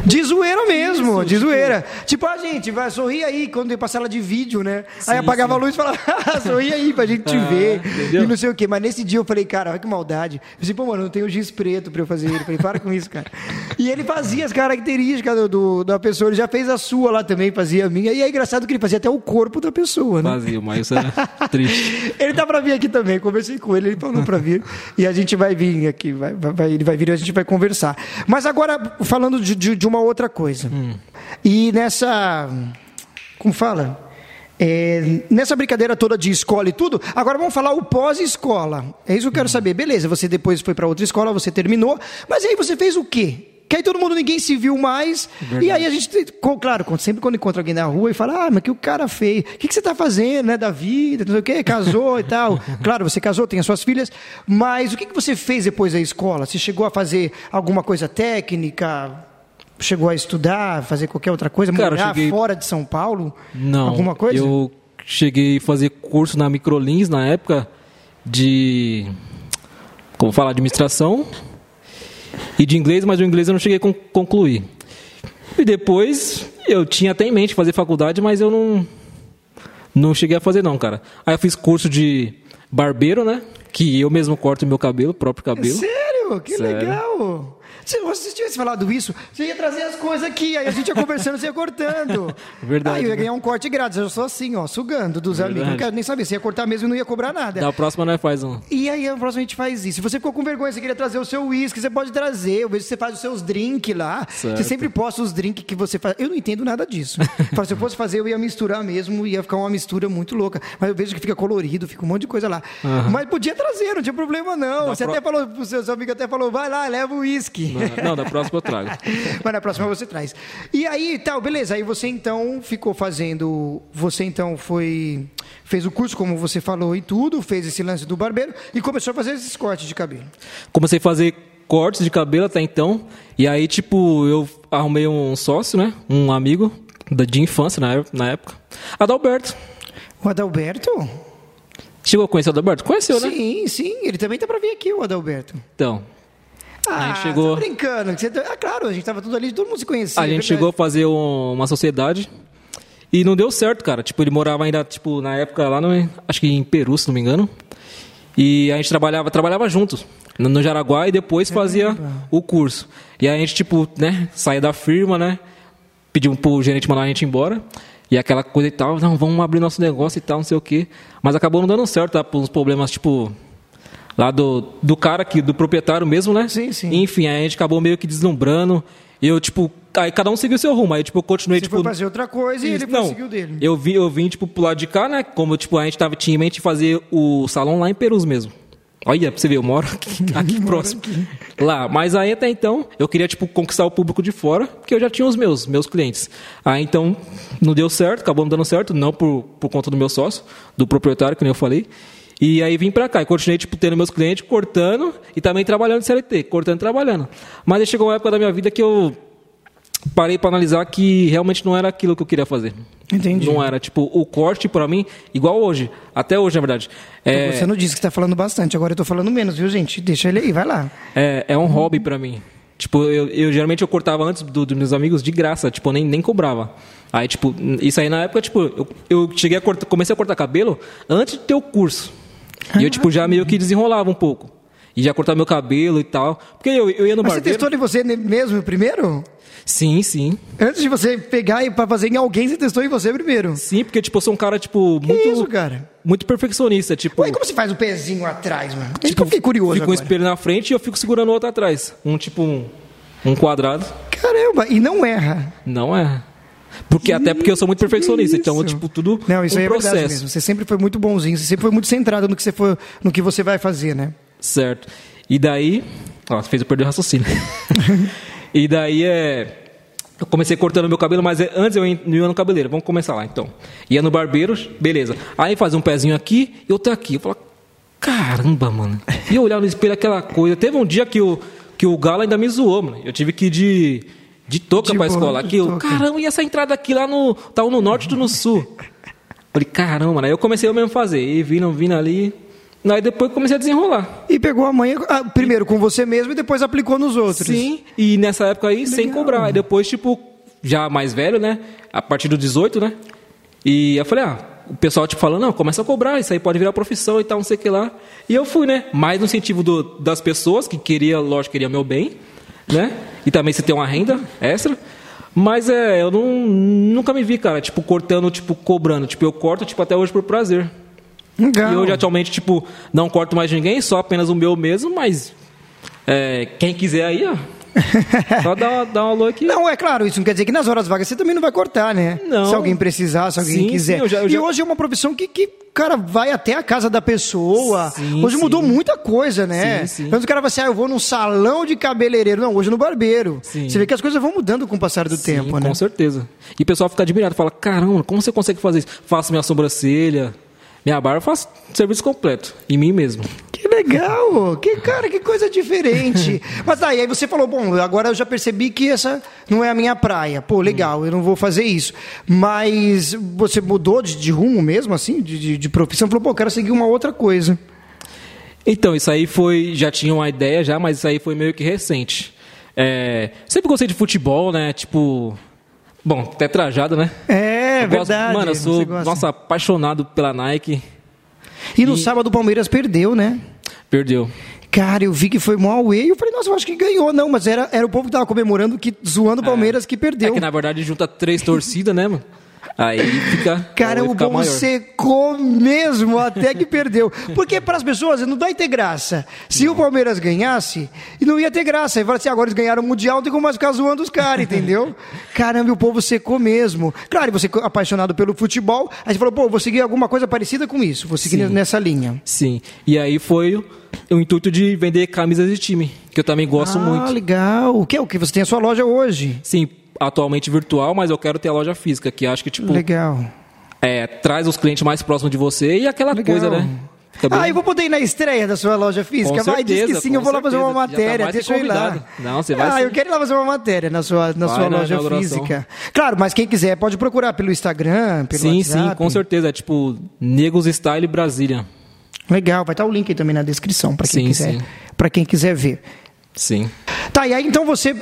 De zoeira mesmo, Isso, de tipo... zoeira. Tipo, a ah, gente vai sorrir aí quando tem passar de vídeo, né? Sim, aí apagava sim. a luz e falava, <laughs> ah, sorri aí pra gente te ah, ver. Entendeu? E não sei o quê. Mas nesse dia eu falei, cara, olha que maldade. Eu disse, pô, mano, não tem o giz preto pra eu fazer. Eu falei, para com isso, cara. E ele fazia as características do, do, da pessoa, ele já fez a sua lá também, fazia a minha. E é engraçado que ele fazia até o corpo da pessoa, né? Fazia, mas isso é <laughs> triste. ele tá pra vir aqui também, conversei com ele, ele falou pra vir. E a gente vai vir aqui, vai, vai, ele vai vir e a gente vai conversar. Mas agora, falando de, de, de uma outra coisa. Hum. E nessa. Como fala? É, nessa brincadeira toda de escola e tudo, agora vamos falar o pós-escola. É isso que eu quero hum. saber. Beleza, você depois foi para outra escola, você terminou, mas aí você fez o quê? Que aí todo mundo, ninguém se viu mais. Verdade. E aí a gente, claro, sempre quando encontra alguém na rua e fala, ah, mas que o cara fez? O que, que você está fazendo, né, da vida? Não sei o quê, casou e tal. <laughs> Claro, você casou, tem as suas filhas. Mas o que, que você fez depois da escola? Você chegou a fazer alguma coisa técnica? Chegou a estudar, fazer qualquer outra coisa? Cara, morar cheguei... fora de São Paulo? Não. Alguma coisa? Eu cheguei a fazer curso na Microlins na época de... Como falar? Administração e de inglês, mas o inglês eu não cheguei a concluir. E depois eu tinha até em mente fazer faculdade, mas eu não não cheguei a fazer não, cara. Aí eu fiz curso de barbeiro, né? Que eu mesmo corto meu cabelo, próprio cabelo. Sério? Que Sério. legal! Se você tivesse falado isso, você ia trazer as coisas aqui, aí a gente ia conversando, você ia cortando. Verdade. Aí eu ia ganhar um corte grátis. Eu sou assim, ó, sugando dos Verdade. amigos. Não quero nem saber. Você ia cortar mesmo e não ia cobrar nada. Da próxima nós faz um. E aí a próxima a gente faz isso. Se você ficou com vergonha, você queria trazer o seu uísque, você pode trazer. Eu vejo que você faz os seus drinks lá. Certo. Você sempre posta os drinks que você faz. Eu não entendo nada disso. <laughs> se eu fosse fazer, eu ia misturar mesmo, ia ficar uma mistura muito louca. Mas eu vejo que fica colorido, fica um monte de coisa lá. Uhum. Mas podia trazer, não tinha problema não. Da você pro... até falou, seus amigos até falou, vai lá, leva o uísque. Não, não, da próxima eu trago. <laughs> Mas na próxima você traz. E aí, tal, beleza. Aí você então ficou fazendo. Você então foi. Fez o curso, como você falou, e tudo, fez esse lance do barbeiro e começou a fazer esses cortes de cabelo. Comecei a fazer cortes de cabelo até então. E aí, tipo, eu arrumei um sócio, né? Um amigo de infância na época. Adalberto. O Adalberto? Chegou a conhecer o Adalberto? Conheceu, né? Sim, sim. Ele também tá para vir aqui, o Adalberto. Então, ah, a gente chegou... tá brincando. Você... Ah, claro, a gente tava tudo ali, todo mundo se conhecia. A gente chegou a fazer um, uma sociedade e não deu certo, cara. Tipo, ele morava ainda, tipo, na época lá, no, acho que em Peru, se não me engano. E a gente trabalhava, trabalhava juntos no, no Jaraguá e depois fazia o curso. E a gente, tipo, né, saía da firma, né? pedimos pro gerente mandar a gente embora. E aquela coisa e tal, não, vamos abrir nosso negócio e tal, não sei o quê. Mas acabou não dando certo, tá? Por uns problemas, tipo, lá do, do cara aqui, do proprietário mesmo, né? Sim, sim. Enfim, aí a gente acabou meio que deslumbrando. Eu, tipo, aí cada um seguiu seu rumo. Aí, tipo, eu continuei, Você tipo. foi fazer outra coisa e ele não, conseguiu dele. Eu vim, eu vim, tipo, pro lado de cá, né? Como, tipo, a gente tava, tinha em mente fazer o salão lá em Perus mesmo. Olha, pra você ver, eu moro aqui, <laughs> aqui próximo. Lá. Mas aí até então, eu queria, tipo, conquistar o público de fora, porque eu já tinha os meus, meus clientes. Aí então, não deu certo, acabou não dando certo, não por, por conta do meu sócio, do proprietário, que nem eu falei. E aí vim pra cá e continuei, tipo, tendo meus clientes, cortando e também trabalhando de CLT, cortando e trabalhando. Mas aí chegou uma época da minha vida que eu parei para analisar que realmente não era aquilo que eu queria fazer. Entendi. Não era, tipo, o corte para mim, igual hoje, até hoje, na verdade. É, Você não disse que está falando bastante, agora eu tô falando menos, viu, gente? Deixa ele aí, vai lá. é, é um hobby para mim. Tipo, eu, eu geralmente eu cortava antes do- dos meus amigos de graça, tipo, eu nem, nem cobrava. Aí, tipo, isso aí na época, tipo, eu, eu cheguei a cortar, comecei a cortar cabelo antes de ter o curso. E eu, tipo, já meio que desenrolava um pouco. E já cortava meu cabelo e tal. Porque eu, eu ia no Mas você barbeiro. testou em você mesmo primeiro? Sim, sim. Antes de você pegar e para fazer em alguém, você testou em você primeiro. Sim, porque, tipo, eu sou um cara, tipo, Que muito. isso, cara? Muito perfeccionista, tipo. Ué, como você faz o pezinho atrás, mano? Que eu fiquei curioso Fico um agora. espelho na frente e eu fico segurando o outro atrás. Um tipo um, um quadrado. Caramba, e não erra. Não é. Porque, até porque eu sou muito perfeccionista, então, tipo, tudo Não, isso um aí é processo. verdade mesmo. Você sempre foi muito bonzinho, você sempre foi muito centrado no que você, for, no que você vai fazer, né? Certo. E daí. Ó, fez eu perder o raciocínio. <laughs> e daí é. Eu comecei cortando meu cabelo, mas é- antes eu ia no cabeleireiro. Vamos começar lá então. Ia no barbeiro, beleza. Aí fazia um pezinho aqui e outro aqui. Eu falava, caramba, mano. E eu olhava no espelho aquela coisa. Teve um dia que o, que o Galo ainda me zoou, mano. Eu tive que ir de, de touca boa, escola. Aqui, eu, caramba, e essa entrada aqui lá no. Tá um no norte e no sul. Falei, caramba. Aí eu comecei eu mesmo a fazer. E vindo, vindo ali. Aí depois comecei a desenrolar. E pegou a manha, ah, primeiro com você mesmo e depois aplicou nos outros. Sim, e nessa época aí sem cobrar. Aí depois, tipo, já mais velho, né? A partir do 18, né? E eu falei, ah, o pessoal tipo falando, não, começa a cobrar, isso aí pode virar profissão e tal, não sei o que lá. E eu fui, né? Mais no incentivo do, das pessoas, que queria, lógico, queria meu bem, né? E também você ter uma renda extra. Mas é, eu não, nunca me vi, cara, tipo, cortando, tipo, cobrando. Tipo, eu corto, tipo, até hoje por prazer. Legal. E hoje, atualmente, tipo, não corto mais ninguém, só apenas o meu mesmo, mas é, quem quiser aí, ó, <laughs> só dá, uma- dá um alô aqui. Não, é claro, isso não quer dizer que nas horas vagas você também não vai cortar, né? Não. Se alguém precisar, se alguém Sim, quiser. sim, eu já- eu E já- hoje é uma profissão que, que, cara, vai até a casa da pessoa. Sim, hoje mudou sim. muita coisa, né? Sim. Antes o cara vai assim, ah, eu vou num salão de cabeleireiro. Não, hoje no barbeiro. Você vê que as coisas vão mudando com o passar do tempo, né? Com certeza. E o pessoal fica admirado, fala, caramba, como você consegue fazer isso? Faço minha sobrancelha, minha barba, faço serviço completo, em mim mesmo. Que legal! Que cara, que coisa diferente. <laughs> Mas e aí você falou, bom, agora eu já percebi que essa não é a minha praia. Pô, legal, eu não vou fazer isso. Mas você mudou de, de rumo mesmo, assim, de, de, de profissão? Falou, pô, eu quero seguir uma outra coisa. Então, isso aí foi. Já tinha uma ideia já, mas isso aí foi meio que recente. É, sempre gostei de futebol, né? Tipo. Bom, até trajado, né? É, Eu gosto- verdade. Mano, eu sou, nossa, apaixonado pela Nike. E no e- sábado o Palmeiras perdeu, né? Perdeu. Cara, eu vi que foi mó away e eu falei, nossa, eu acho que ganhou. Não, mas era, era o povo que tava comemorando, que, zoando o Palmeiras que É perdeu. que na verdade junta três torcidas, né, mano? Aí fica. Cara, o povo maior. secou mesmo até que perdeu. Porque para as pessoas não vai ter graça. Se o Palmeiras ganhasse, não ia ter graça. Aí fala assim, agora eles ganharam o Mundial, não tem como mais ficar zoando os caras, entendeu? <laughs> Caramba, e o povo secou mesmo. Claro, e você é apaixonado pelo futebol, aí você falou, pô, vou seguir alguma coisa parecida com isso, vou seguir Sim. nessa linha. Sim. E aí foi o, intuito de vender camisas de time, que eu também gosto ah, muito. legal. O que é o que? Você tem a sua loja hoje. Sim, atualmente virtual, mas eu quero ter a loja física, que acho que, tipo, Legal. é, traz os clientes mais próximos de você e aquela Legal. coisa, né? Bem- Ah, eu vou poder ir na estreia da sua loja física? Com Vai, diz que certeza, sim, eu vou lá fazer uma certeza. Tá matéria, que deixa eu ir lá. Não, você vai Ah, sim. eu quero ir lá fazer uma matéria na sua, na Vai sua na loja física. Claro, mas quem quiser pode procurar pelo Instagram, pelo Sim, WhatsApp. sim, com certeza. É tipo Negos Style Brasília. Legal, vai estar o link aí também na descrição para quem Sim, quiser, sim. para quem quiser ver. Sim. Tá, e aí então você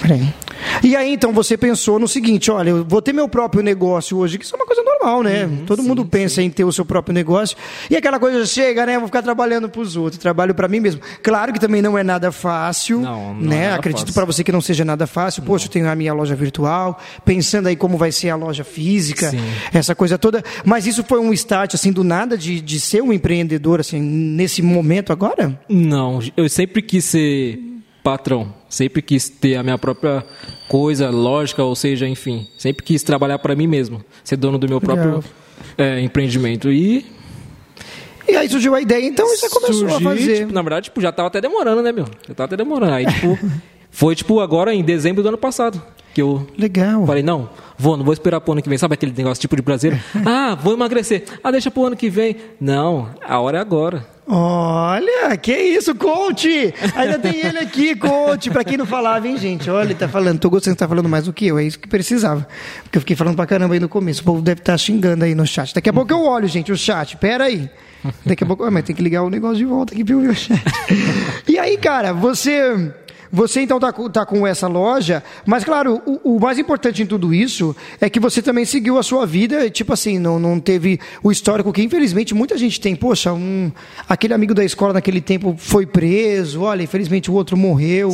Peraí. E aí, então, você pensou no seguinte: olha, eu vou ter meu próprio negócio hoje, que isso é uma coisa normal, né? Uhum, Todo mundo pensa em ter o seu próprio negócio. E aquela coisa chega, né? Vou ficar trabalhando para os outros, trabalho para mim mesmo. Claro que também não é nada fácil, Não, não né? é nada Acredito para você que não seja nada fácil. Poxa, eu tenho a minha loja virtual, pensando aí como vai ser a loja física, Sim. essa coisa toda. Mas isso foi um start, assim, do nada de, de ser um empreendedor, assim, nesse momento agora? Não, eu sempre quis ser patrão, sempre quis ter a minha própria coisa, lógica, ou seja, enfim, sempre quis trabalhar para mim mesmo, ser dono do meu próprio é, empreendimento. E E aí surgiu a ideia, então você começou a fazer. tipo, na verdade, tipo, já tava até demorando, né, meu? Já tava até demorando. Aí, tipo, <laughs> foi tipo agora em dezembro do ano passado que eu Legal. Falei, não, vou, não vou esperar pro ano que vem. Sabe aquele negócio tipo de brasileiro? <laughs> Ah, vou emagrecer. Ah, deixa pro ano que vem. Não, a hora é agora. Olha, que isso, coach! Ainda tem ele aqui, coach. Pra quem não falava, hein, gente? Olha, ele tá falando. Tô gostando que tá falando mais do que eu. É isso que precisava. Porque eu fiquei falando pra caramba aí no começo. O povo deve estar xingando aí no chat. Daqui a pouco eu olho, gente, o chat. Pera aí. Daqui a pouco. Ah, mas tem que ligar o negócio de volta aqui pro meu chat. E aí, cara, você. Você então tá, com- tá com essa loja, mas claro, o, o mais importante em tudo isso é que você também seguiu a sua vida, tipo assim, não, não teve o histórico que infelizmente muita gente tem. Poxa, um, aquele amigo da escola naquele tempo foi preso, olha, infelizmente o outro morreu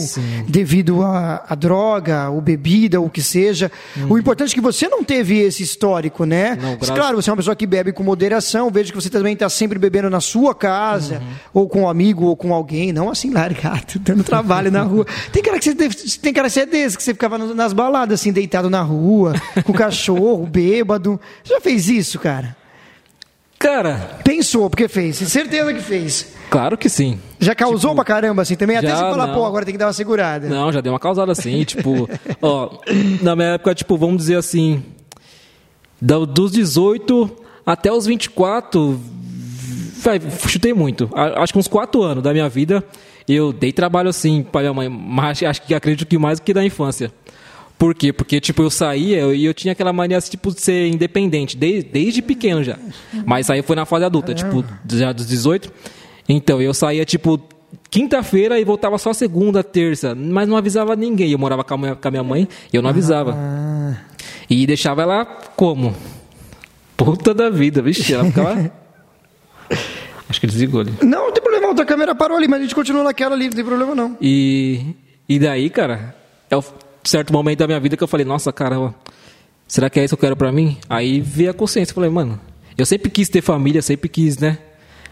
devido a, a droga, ou bebida, ou o que seja. O importante é que você não teve esse histórico, né? Não, graças- Claro, você é uma pessoa que bebe com moderação, vejo que você também está sempre bebendo na sua casa, Uhum. ou com um amigo, ou com alguém, não assim largado, <laughs> dando trabalho na rua. Tem cara que você deve- tem cara que é desse, que você ficava nas baladas, assim, deitado na rua, com cachorro, <laughs> bêbado. Você já fez isso, cara? Cara, Pensou, porque fez, certeza que fez. claro que sim. Já causou pra caramba, assim, também? Até já você falar, não. pô, agora tem que dar uma segurada. Não, já deu uma causada assim, <laughs> tipo, ó, na minha época, tipo, vamos dizer assim, dos 18 até os 24, vai, chutei muito. Acho que uns 4 anos da minha vida eu dei trabalho assim para minha mãe, mas acho que acredito que mais do que da infância. Por quê? Porque, tipo, eu saía e eu tinha aquela mania, tipo, de ser independente, desde, desde pequeno já. Mas aí foi na fase adulta, tipo, já dos 18. Então, eu saía, tipo, quinta-feira e voltava só segunda, terça. Mas não avisava ninguém. Eu morava com a minha, com a minha mãe e eu não avisava. Ah, E deixava ela como? Puta da vida, vixe, ela ficava... <laughs> Acho que desligou ali. não, não tem problema, outra câmera parou ali, mas a gente continua naquela ali, não tem problema não. E, e daí, cara, é um certo momento da minha vida que eu falei, nossa, caramba, será que é isso que eu quero pra mim? Aí veio a consciência, falei, mano, eu sempre quis ter família, sempre quis, né,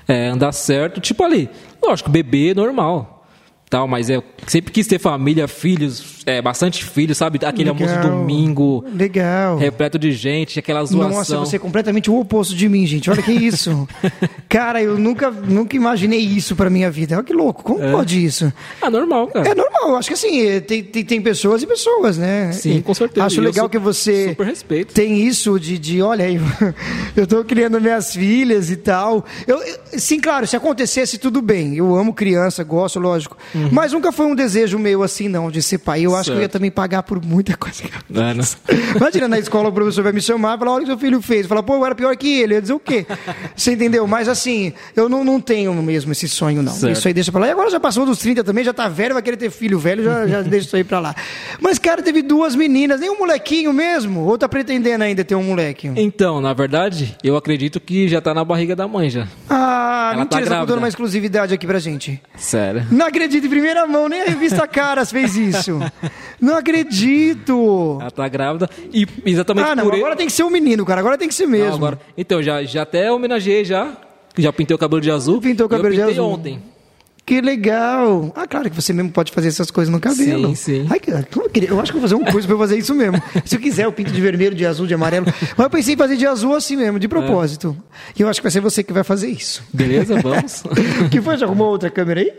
é, andar certo, tipo ali, lógico, beber normal, tal, mas eu sempre quis ter família, filhos, é, bastante filhos, sabe, aquele almoço Legal. domingo, Legal. repleto de gente, aquela zoação. Nossa, você é completamente o oposto de mim, gente. Olha que isso. <laughs> cara, eu nunca, nunca imaginei isso pra minha vida. Olha que louco. Como pode isso? Ah, normal, cara. É normal, acho que assim, é, tem, tem, tem pessoas e pessoas, né? Sim, E com certeza. Acho legal que você tem isso de, de olha aí, <laughs> eu tô criando minhas filhas e tal. Eu, eu- sim, claro, se acontecesse, tudo bem. Eu amo criança, gosto, lógico. Mas nunca foi um desejo meu assim, não, de ser pai. Eu acho que eu ia também pagar por muita coisa. É, né? <laughs> Imagina na escola o professor vai me chamar e falar: olha o que seu filho fez. Falar, pô, eu era pior que ele. Eu ia dizer o quê? <laughs> Você entendeu? Mas assim, eu não, não tenho mesmo esse sonho, não. Certo. Isso aí deixa pra lá. E agora já passou dos 30 também, já tá velho, vai querer ter filho velho, já, já <laughs> deixa isso aí pra lá. Mas, cara, teve duas meninas, nem um molequinho mesmo? Ou tá pretendendo ainda ter um moleque? Então, na verdade, eu acredito que já tá na barriga da mãe já. Ah, Ela tá mentira, você tá grávida. dando uma exclusividade aqui pra gente. Sério. Não acredito, em primeira mão, nem a revista Caras fez isso. Não acredito. Ela tá grávida. E exatamente Ah, não, por agora tem que ser um menino, cara, agora tem que ser Não, mesmo. agora- Então, já, já até homenageei já. Já pintei o cabelo de azul. Pintou o cabelo de azul. ontem. Que legal! Ah, claro que você mesmo pode fazer essas coisas no cabelo. Sim, sim. Ai, eu, acho que vou fazer um curso pra eu fazer isso mesmo. <laughs> Se eu quiser, eu pinto de vermelho, de azul, de amarelo. Mas eu pensei em fazer de azul assim mesmo, de propósito. E eu acho que vai ser você que vai fazer isso. Beleza? Vamos. <laughs> que foi? Já arrumou outra câmera aí?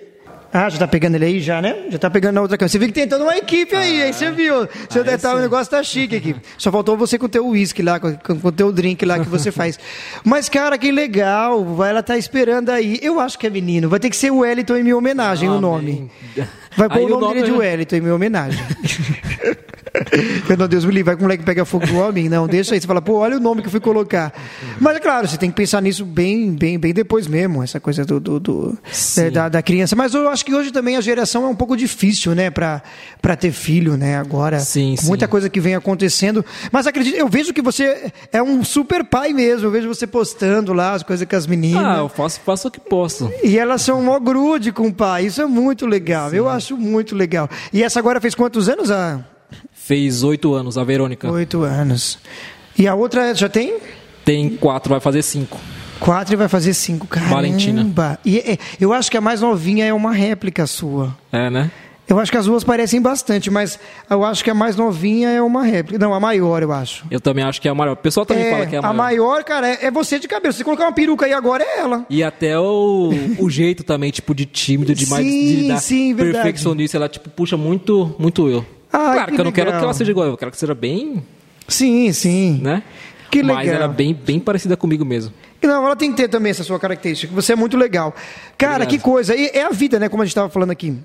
Ah, já tá pegando ele aí já, né? Já tá pegando na outra câmera. Você viu que tem toda uma equipe aí, hein? Você viu? Seu detalhe, o negócio tá chique aqui. Só faltou você com o teu uísque lá, com, com o teu drink lá que você <laughs> faz. Mas, cara, que legal. Ela tá esperando aí. Eu acho que é menino. Vai ter que ser o Wellington em minha homenagem, o nome. Amém. Vai pôr Aí o nome, dele de é- Wellington em minha homenagem. <laughs> <laughs> Meu Deus me livre, vai que o moleque pega fogo do homem? Não, deixa aí. Você fala, pô, olha o nome que eu fui colocar. Mas é claro, você tem que pensar nisso bem, bem, bem depois mesmo, essa coisa do, do, do da, da, criança. Mas eu acho que hoje também a geração é um pouco difícil, né, pra, pra ter filho, né, agora. Sim, muita sim. coisa que vem acontecendo. Mas acredito, eu vejo que você é um super pai mesmo. Eu vejo você postando lá as coisas com as meninas. Ah, eu faço, faço o que posso. E elas são mó grude com o pai. Isso é muito legal. Eu acho muito legal. E essa agora fez quantos anos? Ah, Fez oito anos, a Verônica. oito anos. E a outra já tem? Tem quatro, vai fazer cinco. Quatro e vai fazer cinco. Caramba. Valentina. E é, eu acho que a mais novinha é uma réplica sua. É, né? Eu acho que as duas parecem bastante, mas eu acho que a mais novinha é uma réplica. Não, a maior, eu acho. Eu também acho que é a maior. O pessoal também É, fala que é a a maior. maior, cara, é, é você de cabelo. Se colocar uma peruca aí agora, é ela. E até o, o jeito também, tipo, de tímido, de mais Sim, de dar sim, verdade. perfeccionista, ela, tipo, puxa muito, muito eu. Ai, claro que que, eu não quero que ela seja igual eu, quero que seja bem, Sim, sim. né? Que Mas legal. ela é bem, bem parecida comigo mesmo. Não, ela tem que ter também essa sua característica. Você é muito legal. Cara, Obrigado. que coisa. E é a vida, né? Como a gente estava falando aqui.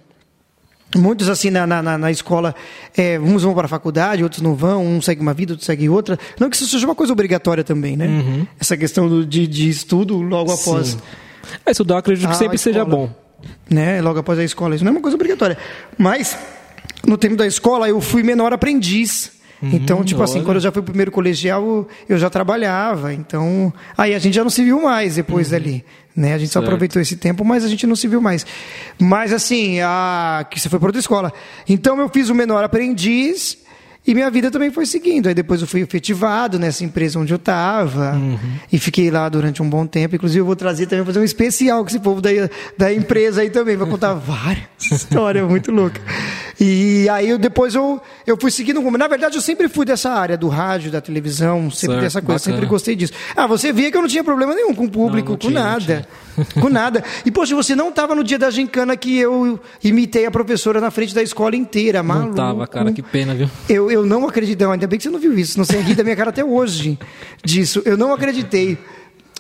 Muitos, assim, na, na, na- escola, é, uns vão para a faculdade, outros não vão, um segue uma vida, outro segue outra. Não que isso seja uma coisa obrigatória também, né? Essa questão do- de, de estudo logo após. Uhum. Sim. É, estudar eu acredito que Ah, sempre seja bom. né? Logo após a escola. Isso não é uma coisa obrigatória. Mas, no tempo da escola, eu fui menor aprendiz. então, tipo assim, Uhum, olha. quando eu já fui pro primeiro colegial, eu já trabalhava. Então, aí a gente já não se viu mais depois dali. Né? A gente só Uhum. Certo. aproveitou esse tempo, mas a gente não se viu mais. Mas assim, a... que você foi para outra escola. Então eu fiz o menor aprendiz e minha vida também foi seguindo. Aí depois eu fui efetivado nessa empresa onde eu estava Uhum. e fiquei lá durante um bom tempo. Inclusive eu vou trazer também fazer um especial com esse povo da, da empresa aí também. Vou contar <laughs> várias histórias muito loucas. E aí eu, depois eu, eu fui seguindo. Na verdade eu sempre fui dessa área do rádio, da televisão, sempre Certo, dessa coisa. bacana. Sempre gostei disso. Ah, você via que eu não tinha problema nenhum com o público, Não, não com tinha, não nada. <laughs> Com nada. E, poxa, você não estava no dia da gincana que eu imitei a professora na frente da escola inteira, maluco. Não tava, cara, que pena, viu? Eu, eu não acreditei, não, ainda bem que você não viu isso, não sei rir da minha cara até hoje disso. Eu não acreditei.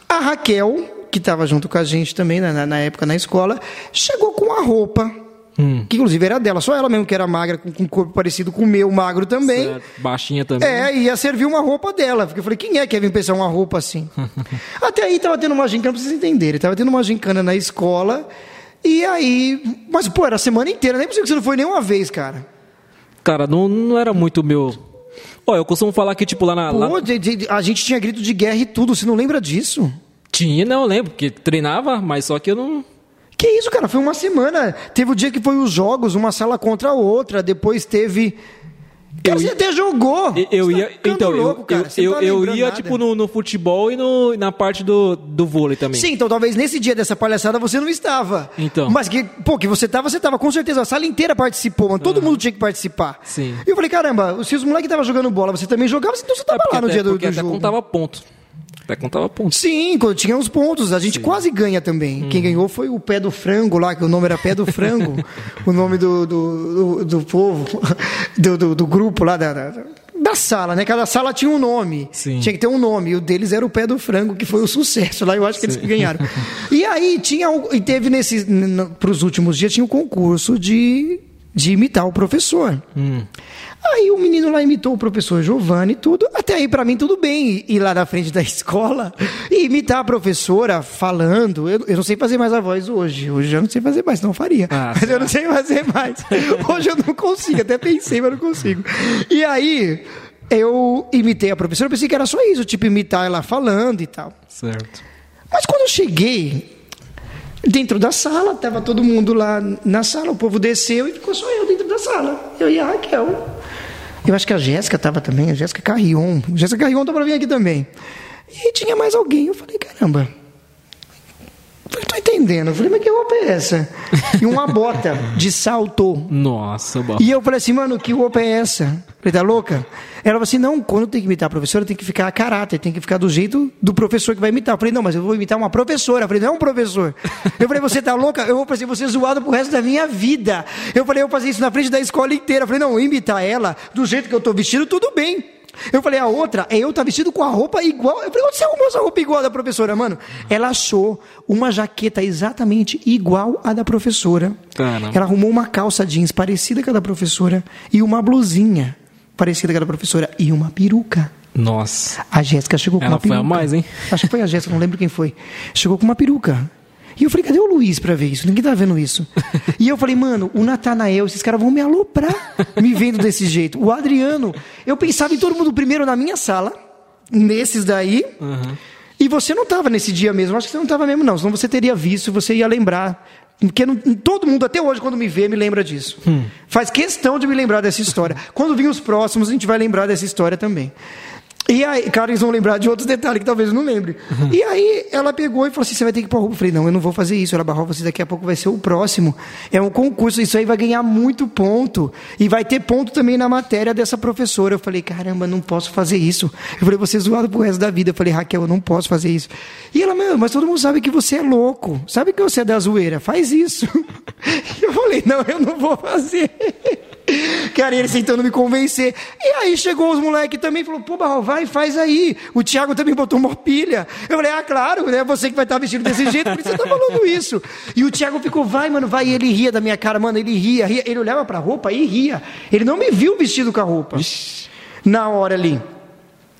A Raquel, que estava junto com a gente também na- na época na escola, chegou com a roupa, Hum. que inclusive era dela, só ela mesmo que era magra, com, um corpo parecido com o meu, magro também. Certo. Baixinha também. É, ia servir uma roupa dela. Porque eu falei, quem é que ia vir pensar uma roupa assim? <laughs> Até aí tava tendo uma gincana, pra vocês entenderem. Tava tendo uma gincana na escola. E aí. Mas, pô, era a semana inteira. Nem possível que você não foi nenhuma vez, cara. Cara, não, não era muito meu. Ó, eu costumo falar que, tipo, lá na. lá- Pô, de- de- a gente tinha grito de guerra e tudo. Você não lembra disso? Tinha, não, eu lembro, porque treinava, mas só que eu não. Que isso, cara? Foi uma semana. Teve o dia que foi os jogos, uma sala contra a outra. Depois teve. Cara, Eu você ia- até jogou. Eu, tá ia. ficando Então, eu, louco, cara. eu, eu, tá eu ia, nada. tipo, no, no futebol e no, na parte do, do vôlei também. Sim, então talvez nesse dia dessa palhaçada você não estava. Então. Mas que, pô, que você estava, você estava, com certeza. A sala inteira participou, mano. Todo mundo tinha que participar. Sim. E eu falei, caramba, se os moleques estavam jogando bola, você também jogava, então você É, estava porque lá no até, dia do, do até jogo. contava ponto. Até contava ponto. Sim, quando tinha uns pontos. A gente quase ganha também. Uhum. Quem ganhou foi o Pé do Frango lá, que o nome era Pé do Frango. <laughs> o nome do, do, do, do povo, <laughs> do, do, do grupo lá da, da, da sala, né? Cada sala tinha um nome. Sim. Tinha que ter um nome. E o deles era o Pé do Frango, que foi o sucesso lá. Eu acho que eles que ganharam. <laughs> e aí tinha. E teve nesses. Para os últimos dias, tinha um concurso de, de imitar o professor. Hum. Aí o menino lá imitou o professor Giovanni e tudo. Até aí, pra mim, tudo bem ir lá na frente da <laughs> escola e imitar a professora falando. Eu, eu não sei fazer mais a voz hoje. Hoje eu não sei fazer mais, não faria. Ah, mas eu não sei fazer mais. <laughs> Hoje eu não consigo. Até pensei, mas não consigo. E aí, eu imitei a professora. Eu pensei que era só isso, tipo, imitar ela falando e tal. Certo. Mas quando eu cheguei dentro da sala, estava todo mundo lá na sala, o povo desceu e ficou só eu dentro da sala. Eu e a Raquel. Eu acho que a Jéssica estava também, a Jéssica Carrion. Jéssica Carrion estava vir aqui também. E tinha mais alguém. Eu falei, caramba. Eu falei, tô entendendo. Eu falei, mas que roupa é essa? E uma bota de salto. Nossa, bom. E eu falei assim, mano, que roupa é essa? Falei, tá louca? Ela falou assim, não, quando tem que imitar a professora, tem que ficar a caráter, tem que ficar do jeito do professor que vai imitar. Eu falei, não, mas eu vou imitar uma professora. Eu falei, não é um professor. Eu falei, você tá louca? Eu vou fazer você zoado pro resto da minha vida. Eu falei, eu vou fazer isso na frente da escola inteira. Eu falei, não, imitar ela do jeito que eu tô vestido, tudo bem. Eu falei, a outra é eu estar vestido com a roupa igual. Eu falei, onde você arrumou essa roupa igual a da professora, mano? Ela achou uma jaqueta exatamente igual à da professora. Caramba. Ela arrumou uma calça jeans parecida com a da professora e uma blusinha parecida com a da professora, e uma peruca. Nossa. A Jéssica chegou com Ela uma foi peruca. a mais, hein? Acho que foi a Jéssica, não lembro quem foi. Chegou com uma peruca. E eu falei, cadê o Luiz pra ver isso? Ninguém tá vendo isso. <laughs> E eu falei, mano, o Natanael, esses caras vão me aloprar me vendo desse jeito. O Adriano, eu pensava em todo mundo primeiro na minha sala, nesses daí. E você não tava nesse dia mesmo. Acho que você não tava mesmo, não. Senão você teria visto, você ia lembrar. Porque não- todo mundo, até hoje, quando me vê, me lembra disso. Faz questão de me lembrar dessa história. <laughs> Quando vir os próximos, a gente vai lembrar dessa história também. E aí, cara, eles vão lembrar de outros detalhes que talvez eu não lembre. E aí, ela pegou e falou assim: você vai ter que ir pra roupa. Eu falei: não, eu não vou fazer isso. Ela barrou, você daqui a pouco vai ser o próximo. É um concurso, isso aí vai ganhar muito ponto. E vai ter ponto também na matéria dessa professora. Eu falei: caramba, não posso fazer isso. Eu falei: você é zoado pro resto da vida. Eu falei: Raquel, eu não posso fazer isso. E ela, meu, mas todo mundo sabe que você é louco. Sabe que você é da zoeira? Faz isso. <laughs> E eu falei: não, eu não vou fazer. Cara, e eles tentando me convencer. E aí chegou os moleques também e falou: pô, Barro, vai, faz aí. O Thiago também botou uma pilha. Eu falei: ah, claro, né? Você que vai estar vestido desse jeito, por isso você tá falando isso. E o Thiago ficou: vai, mano, vai. E ele ria da minha cara, mano, ele ria, ria. Ele olhava pra roupa e ria. Ele não me viu vestido com a roupa. Na hora ali.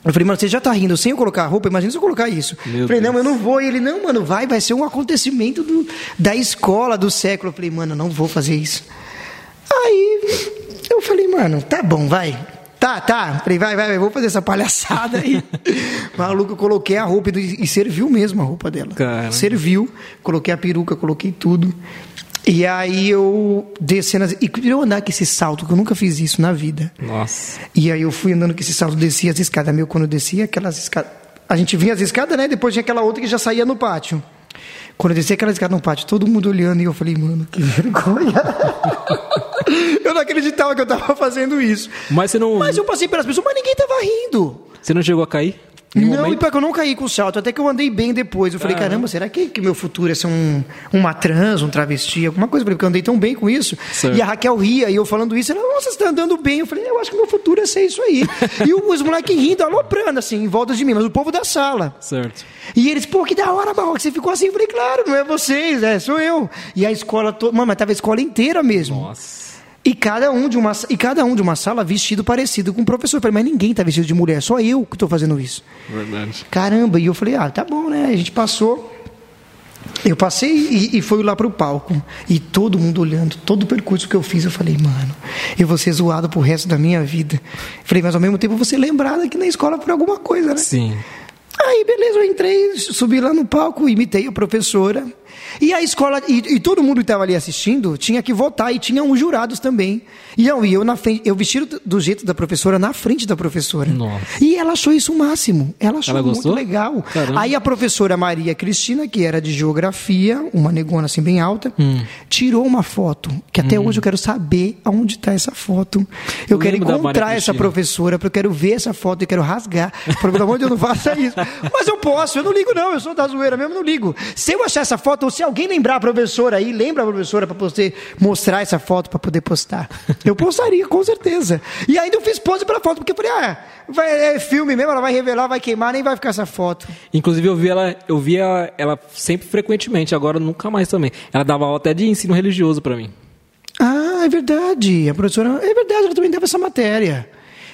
Eu falei, mano, você já tá rindo sem eu colocar a roupa? Imagina se eu colocar isso. Meu eu falei, não, Deus. eu não vou. E ele, não, mano, vai, vai ser um acontecimento do- da escola, do século. Eu falei, mano, eu não vou fazer isso. Falei, mano, tá bom, vai. Tá, tá. Falei, vai, vai, vai, vou fazer essa palhaçada aí. <laughs> Maluco, eu coloquei a roupa e serviu mesmo a roupa dela. Serviu, coloquei a peruca, coloquei tudo. E aí eu descendo. as- E queria eu andar com esse salto, que eu nunca fiz isso na vida. Nossa. E aí eu fui andando com esse salto, descia as escadas. Meu, quando eu descia aquelas escadas. A gente vinha as escadas, né? Depois tinha aquela outra que já saía no pátio. Quando eu descia aquela escada no pátio, todo mundo olhando, e eu falei, mano, que vergonha. <laughs> eu não acreditava que eu tava fazendo isso. Mas você não, Mas eu passei pelas pessoas, mas ninguém tava rindo. Você não chegou a cair? Não, e pior que eu não caí com o salto, até que eu andei bem depois. Eu falei, caramba, será que, que meu futuro é ser um, uma trans, um travesti, alguma coisa? Porque eu andei tão bem com isso. Certo. E a Raquel ria, e eu falando isso, ela, nossa, você tá andando bem. Eu falei, eu acho que meu futuro é ser isso aí. <laughs> e os moleques rindo, aloprando, assim, em volta de mim, mas o povo da sala. Certo. E eles, pô, que da hora, Barroca, você ficou assim. Eu falei, claro, não é vocês, é, sou eu. E a escola toda, mano, mas tava a escola inteira mesmo. Nossa. E cada um de uma, e cada um de uma sala vestido parecido com o professor. Eu falei, mas ninguém tá vestido de mulher, só eu que tô fazendo isso. Verdade. Caramba, e eu falei, ah, tá bom, né? A gente passou. Eu passei e, e fui lá pro palco. E todo mundo olhando, todo o percurso que eu fiz, eu falei, mano, eu vou ser zoado pro resto da minha vida. Falei, mas ao mesmo tempo eu vou ser lembrado aqui na escola por alguma coisa, né? Sim. Aí, beleza, eu entrei, subi lá no palco, imitei a professora. E a escola, e, e todo mundo que estava ali assistindo tinha que votar, e tinha uns jurados também. E eu, e eu na frente, eu vestido do jeito da professora, na frente da professora. Nossa. E ela achou isso o máximo. Ela achou Ela muito legal. Caramba. Aí a professora Maria Cristina, que era de geografia, uma negona assim bem alta, Hum. tirou uma foto, que até hoje eu quero saber aonde está essa foto. Eu, Eu quero encontrar essa professora, porque eu quero ver essa foto e quero rasgar. Pelo amor de Deus, não faça isso. Mas eu posso, eu não ligo não, eu sou da zoeira mesmo, não ligo. Se eu achar essa foto, ou se alguém lembrar a professora aí, lembra a professora para você mostrar essa foto para poder postar. Eu postaria, com certeza. E ainda eu fiz pose pra foto, porque eu falei, ah, vai, é filme mesmo, ela vai revelar, vai queimar, nem vai ficar essa foto. Inclusive eu vi ela, eu via ela sempre frequentemente, agora nunca mais também. Ela dava aula até de ensino religioso pra mim. Ah, é verdade. A professora. É verdade, ela também dava essa matéria.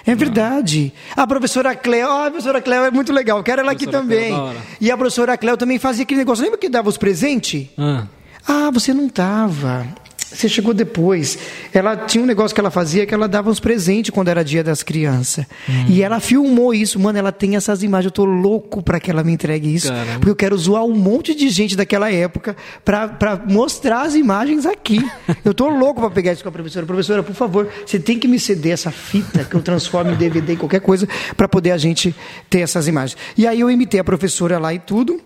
É verdade. A professora Cleo, ah, a professora Cleo é muito legal, quero ela aqui Cleo, também. E a professora Cleo também fazia aquele negócio. Lembra que dava os presentes? Ah, Ah, você não tava. Você chegou depois. Ela tinha um negócio que ela fazia que ela dava uns presentes quando era dia das crianças. Hum. E ela filmou isso, mano. Ela tem essas imagens. Eu tô louco pra que ela me entregue isso. Caramba. Porque eu quero zoar um monte de gente daquela época pra mostrar as imagens aqui. <laughs> Eu tô louco pra pegar isso com a professora. Professora, por favor, você tem que me ceder essa fita que eu transformo em DVD, qualquer coisa, pra poder a gente ter essas imagens. E aí eu imitei a professora lá e tudo.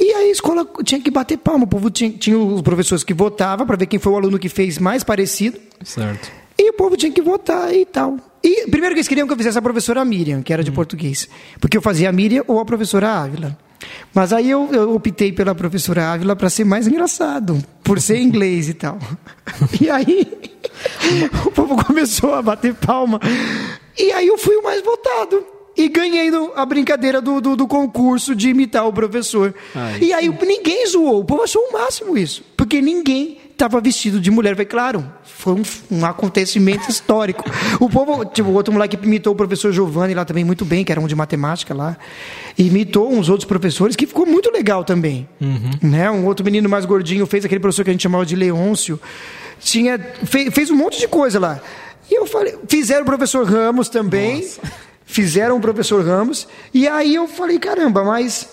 E aí a escola tinha que bater palma. O povo tinha, tinha os professores que votavam para ver quem foi o aluno que fez mais parecido. certo. E o povo tinha que votar e tal. E primeiro que eles queriam que eu fizesse a professora Miriam, que era de português. Porque eu fazia a Miriam ou a professora Ávila. Mas aí eu, eu optei pela professora Ávila para ser mais engraçado, por ser inglês e tal. E aí <laughs> o povo começou a bater palma. E aí eu fui o mais votado. E ganhei no- a brincadeira do, do, do concurso de imitar o professor. Ai, e aí ninguém zoou. O povo achou o máximo isso. Porque ninguém estava vestido de mulher. Falei, claro, foi um, um acontecimento <laughs> histórico. O povo, tipo, o outro moleque imitou o professor Giovanni lá também muito bem, que era um de matemática lá. Imitou uns outros professores, que ficou muito legal também. Uhum. Né? Um outro menino mais gordinho fez aquele professor que a gente chamava de Leôncio. Tinha, fez, fez um monte de coisa lá. E eu falei, fizeram o professor Ramos também. Nossa. Fizeram o professor Ramos. E aí eu falei, caramba, mas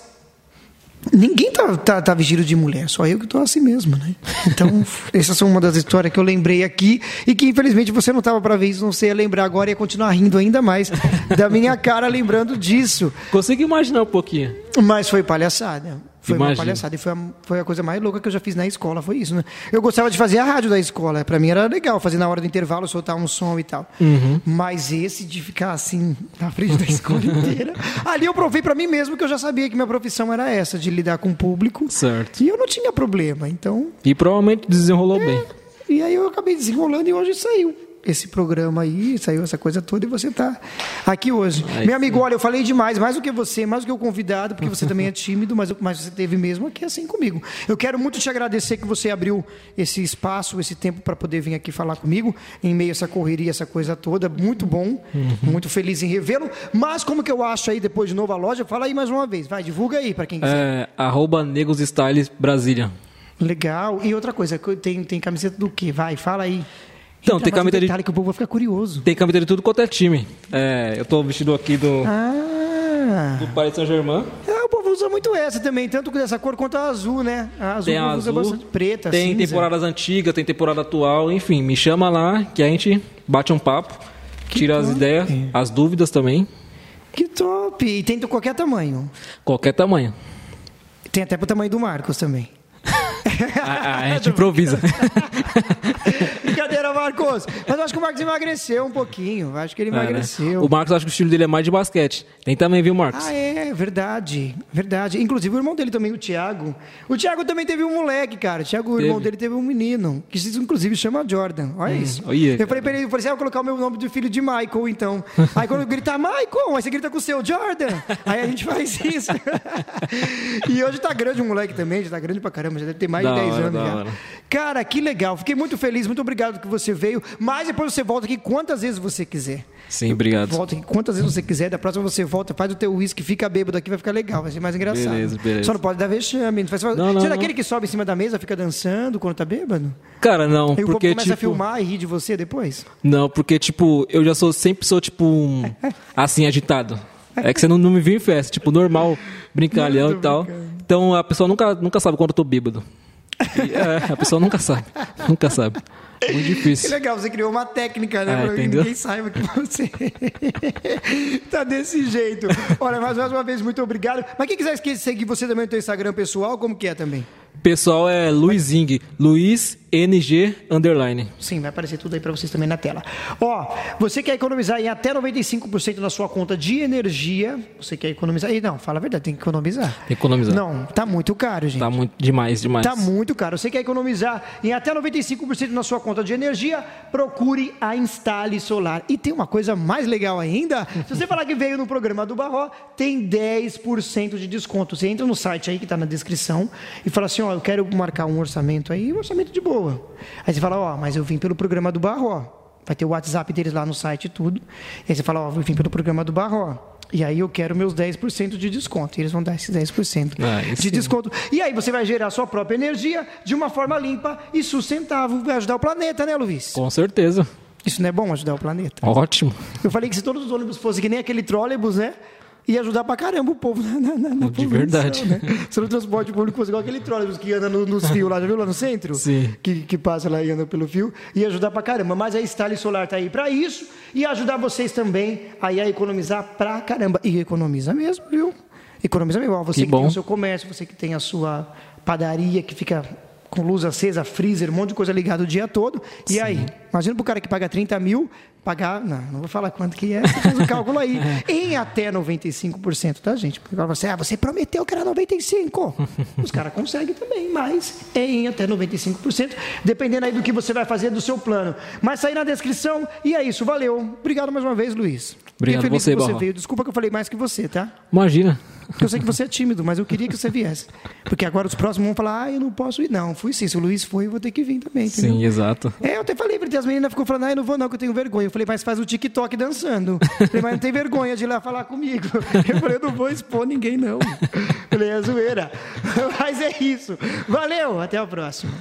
Ninguém tá, tá, tá, vestido de mulher, só eu que estou assim mesmo, né? Então, <laughs> essas são uma das histórias que eu lembrei aqui e que infelizmente você não estava para ver isso, não sei lembrar agora e ia continuar rindo ainda mais da minha cara lembrando disso. Consegui imaginar um pouquinho. Mas foi palhaçada. Foi Imagina. uma palhaçada. E foi a, foi a coisa mais louca que eu já fiz na escola, foi isso, né? Eu gostava de fazer a rádio da escola. Para mim era legal fazer na hora do intervalo, soltar um som e tal. Uhum. Mas esse de ficar assim, na frente da <laughs> escola inteira. Ali eu provei para mim mesmo que eu já sabia que minha profissão era essa, de lidar com o público. Certo. E eu não tinha problema, então. E provavelmente desenrolou é, bem. E aí eu acabei desenrolando e hoje saiu esse programa aí, saiu essa coisa toda e você está aqui hoje. Ai, Meu amigo, sim. olha, eu falei demais, mais do que você, mais do que o convidado, porque você também é tímido, mas, mas você teve mesmo aqui assim comigo. Eu quero muito te agradecer que você abriu esse espaço, esse tempo para poder vir aqui falar comigo, em meio a essa correria, essa coisa toda. Muito bom, uhum. muito feliz em revê-lo. Mas como que eu acho aí depois de novo a loja? Fala aí mais uma vez, vai, divulga aí para quem quiser. É, arroba Negos Styles Brasília. Legal. E outra coisa, tem, tem camiseta do quê? Vai, fala aí. Então, tem camiseta de. que o povo vai ficar curioso. Tem camiseta de tudo quanto é time. É, eu tô vestido aqui do. Ah. Do Paris Saint-Germain. É, o povo usa muito essa também, tanto dessa cor quanto a azul, né? A azul tem a azul, bastante preta, Tem cinza. temporadas antigas, tem temporada atual, enfim, me chama lá que a gente bate um papo, que tira top. as ideias, as dúvidas também. Que top! E tem de qualquer tamanho. Qualquer tamanho. Tem até pro tamanho do Marcos também. <laughs> a, a gente improvisa. <laughs> Brincadeira, Marcos. Mas eu acho que o Marcos emagreceu um pouquinho. Eu acho que ele emagreceu. É, né? O Marcos, acho que o estilo dele é mais de basquete. Tem também, viu, Marcos? Ah, é, verdade. Verdade. Inclusive o irmão dele também, o Thiago. O Thiago também teve um moleque, cara. O Thiago, o irmão dele, teve um menino. Que inclusive chama Jordan. Olha hum, isso. Olha, eu falei pra ele, eu falei assim, ah, vou colocar o meu nome do filho de Michael, então. <laughs> aí quando grita Michael, aí você grita com o seu Jordan. Aí a gente faz isso. e hoje tá grande o moleque também, já tá grande pra caramba, já deve ter mais da de 10 hora, anos já. Cara, que legal. Fiquei muito feliz, muito obrigado que você veio. Mas depois você volta aqui quantas vezes você quiser. Sim, obrigado. Volta aqui quantas vezes você quiser. Da próxima você volta, faz o teu uísque, fica bêbado aqui, vai ficar legal, vai ser mais engraçado. Beleza, beleza. Só não pode dar vexame. Não faz... Não, não, você é daquele que sobe em cima da mesa, fica dançando quando tá bêbado? Cara, não, Aí porque, o povo começa tipo... a filmar e rir de você depois? Não, porque, tipo, eu já sou, sempre sou, tipo, um, <laughs> assim, agitado. É que você não, não me viu em festa, tipo, normal, brincalhão e tal. Então a pessoa nunca, nunca sabe quando eu tô bêbado. E, é, a pessoa nunca sabe. Nunca sabe. Muito difícil. Que legal, você criou uma técnica, né? É, pra que ninguém saiba que você <laughs> tá desse jeito. Olha, mais uma vez, muito obrigado. Mas quem quiser seguir você também no seu Instagram pessoal, como que é também? Pessoal é Luizing, Luiz NG underline. Sim, vai aparecer tudo aí para vocês também na tela. Ó, você quer economizar em até 95% na sua conta de energia? Você quer economizar? E não, fala a verdade, tem que economizar. Tem que economizar. Não, tá muito caro, gente. Tá muito demais, demais. Tá muito caro. Você quer economizar em até 95% na sua conta de energia? Procure a Instale Solar. E tem uma coisa mais legal ainda. Se você falar que veio no programa do Barró, tem 10% de desconto. Você entra no site aí que está na descrição e fala assim, ó, eu quero marcar um orçamento aí, um orçamento de boa. Aí você fala, ó, mas eu vim pelo programa do Barró. Vai ter o WhatsApp deles lá no site e tudo. Aí você fala, ó, eu vim pelo programa do Barró. E aí eu quero meus 10% de desconto. E eles vão dar esses 10% ah, de sim. desconto. E aí você vai gerar sua própria energia de uma forma limpa e sustentável. Vai ajudar o planeta, né, Luiz? Com certeza. Isso não é bom ajudar o planeta? Ótimo. Eu falei que se todos os ônibus fossem que nem aquele trólebus, né? Ia ajudar pra caramba o povo na, na, na De verdade. Né? Se o transporte público fosse igual aquele trólebus que anda no, nos fios lá, já viu lá no centro? Sim. Que, que passa lá e anda pelo fio, ia ajudar pra caramba. Mas a Style Solar tá aí pra isso e ajudar vocês também aí a economizar pra caramba. E economiza mesmo, viu? Economiza mesmo. Você que, que tem o seu comércio, você que tem a sua padaria que fica com luz acesa, freezer, um monte de coisa ligada o dia todo. E Sim. aí? Imagina para o cara que paga 30 mil, pagar, não, não vou falar quanto que é, você faz o <laughs> cálculo aí, em até 95%, tá, gente? Porque você, ah, você prometeu que era 95%. Os caras conseguem também, mas é em até 95%, dependendo aí do que você vai fazer do seu plano. Mas tá aí na descrição, e é isso, valeu. Obrigado mais uma vez, Luiz. Obrigado você, que você veio. Desculpa que eu falei mais que você, tá? Imagina. Eu sei que você é tímido, mas eu queria que você viesse. Porque agora os próximos vão falar, ah, eu não posso ir. Não, fui sim. Se o Luiz foi, eu vou ter que vir também. Entendeu? Sim, exato. É, eu até falei pra ele, as meninas ficou falando, ah, eu não vou não, que eu tenho vergonha. Eu falei, mas faz o TikTok dançando. Eu falei, mas não tem vergonha de ir lá falar comigo. Eu falei, eu não vou expor ninguém, não. Eu falei, é zoeira. <laughs> Mas é isso. Valeu, até a próxima.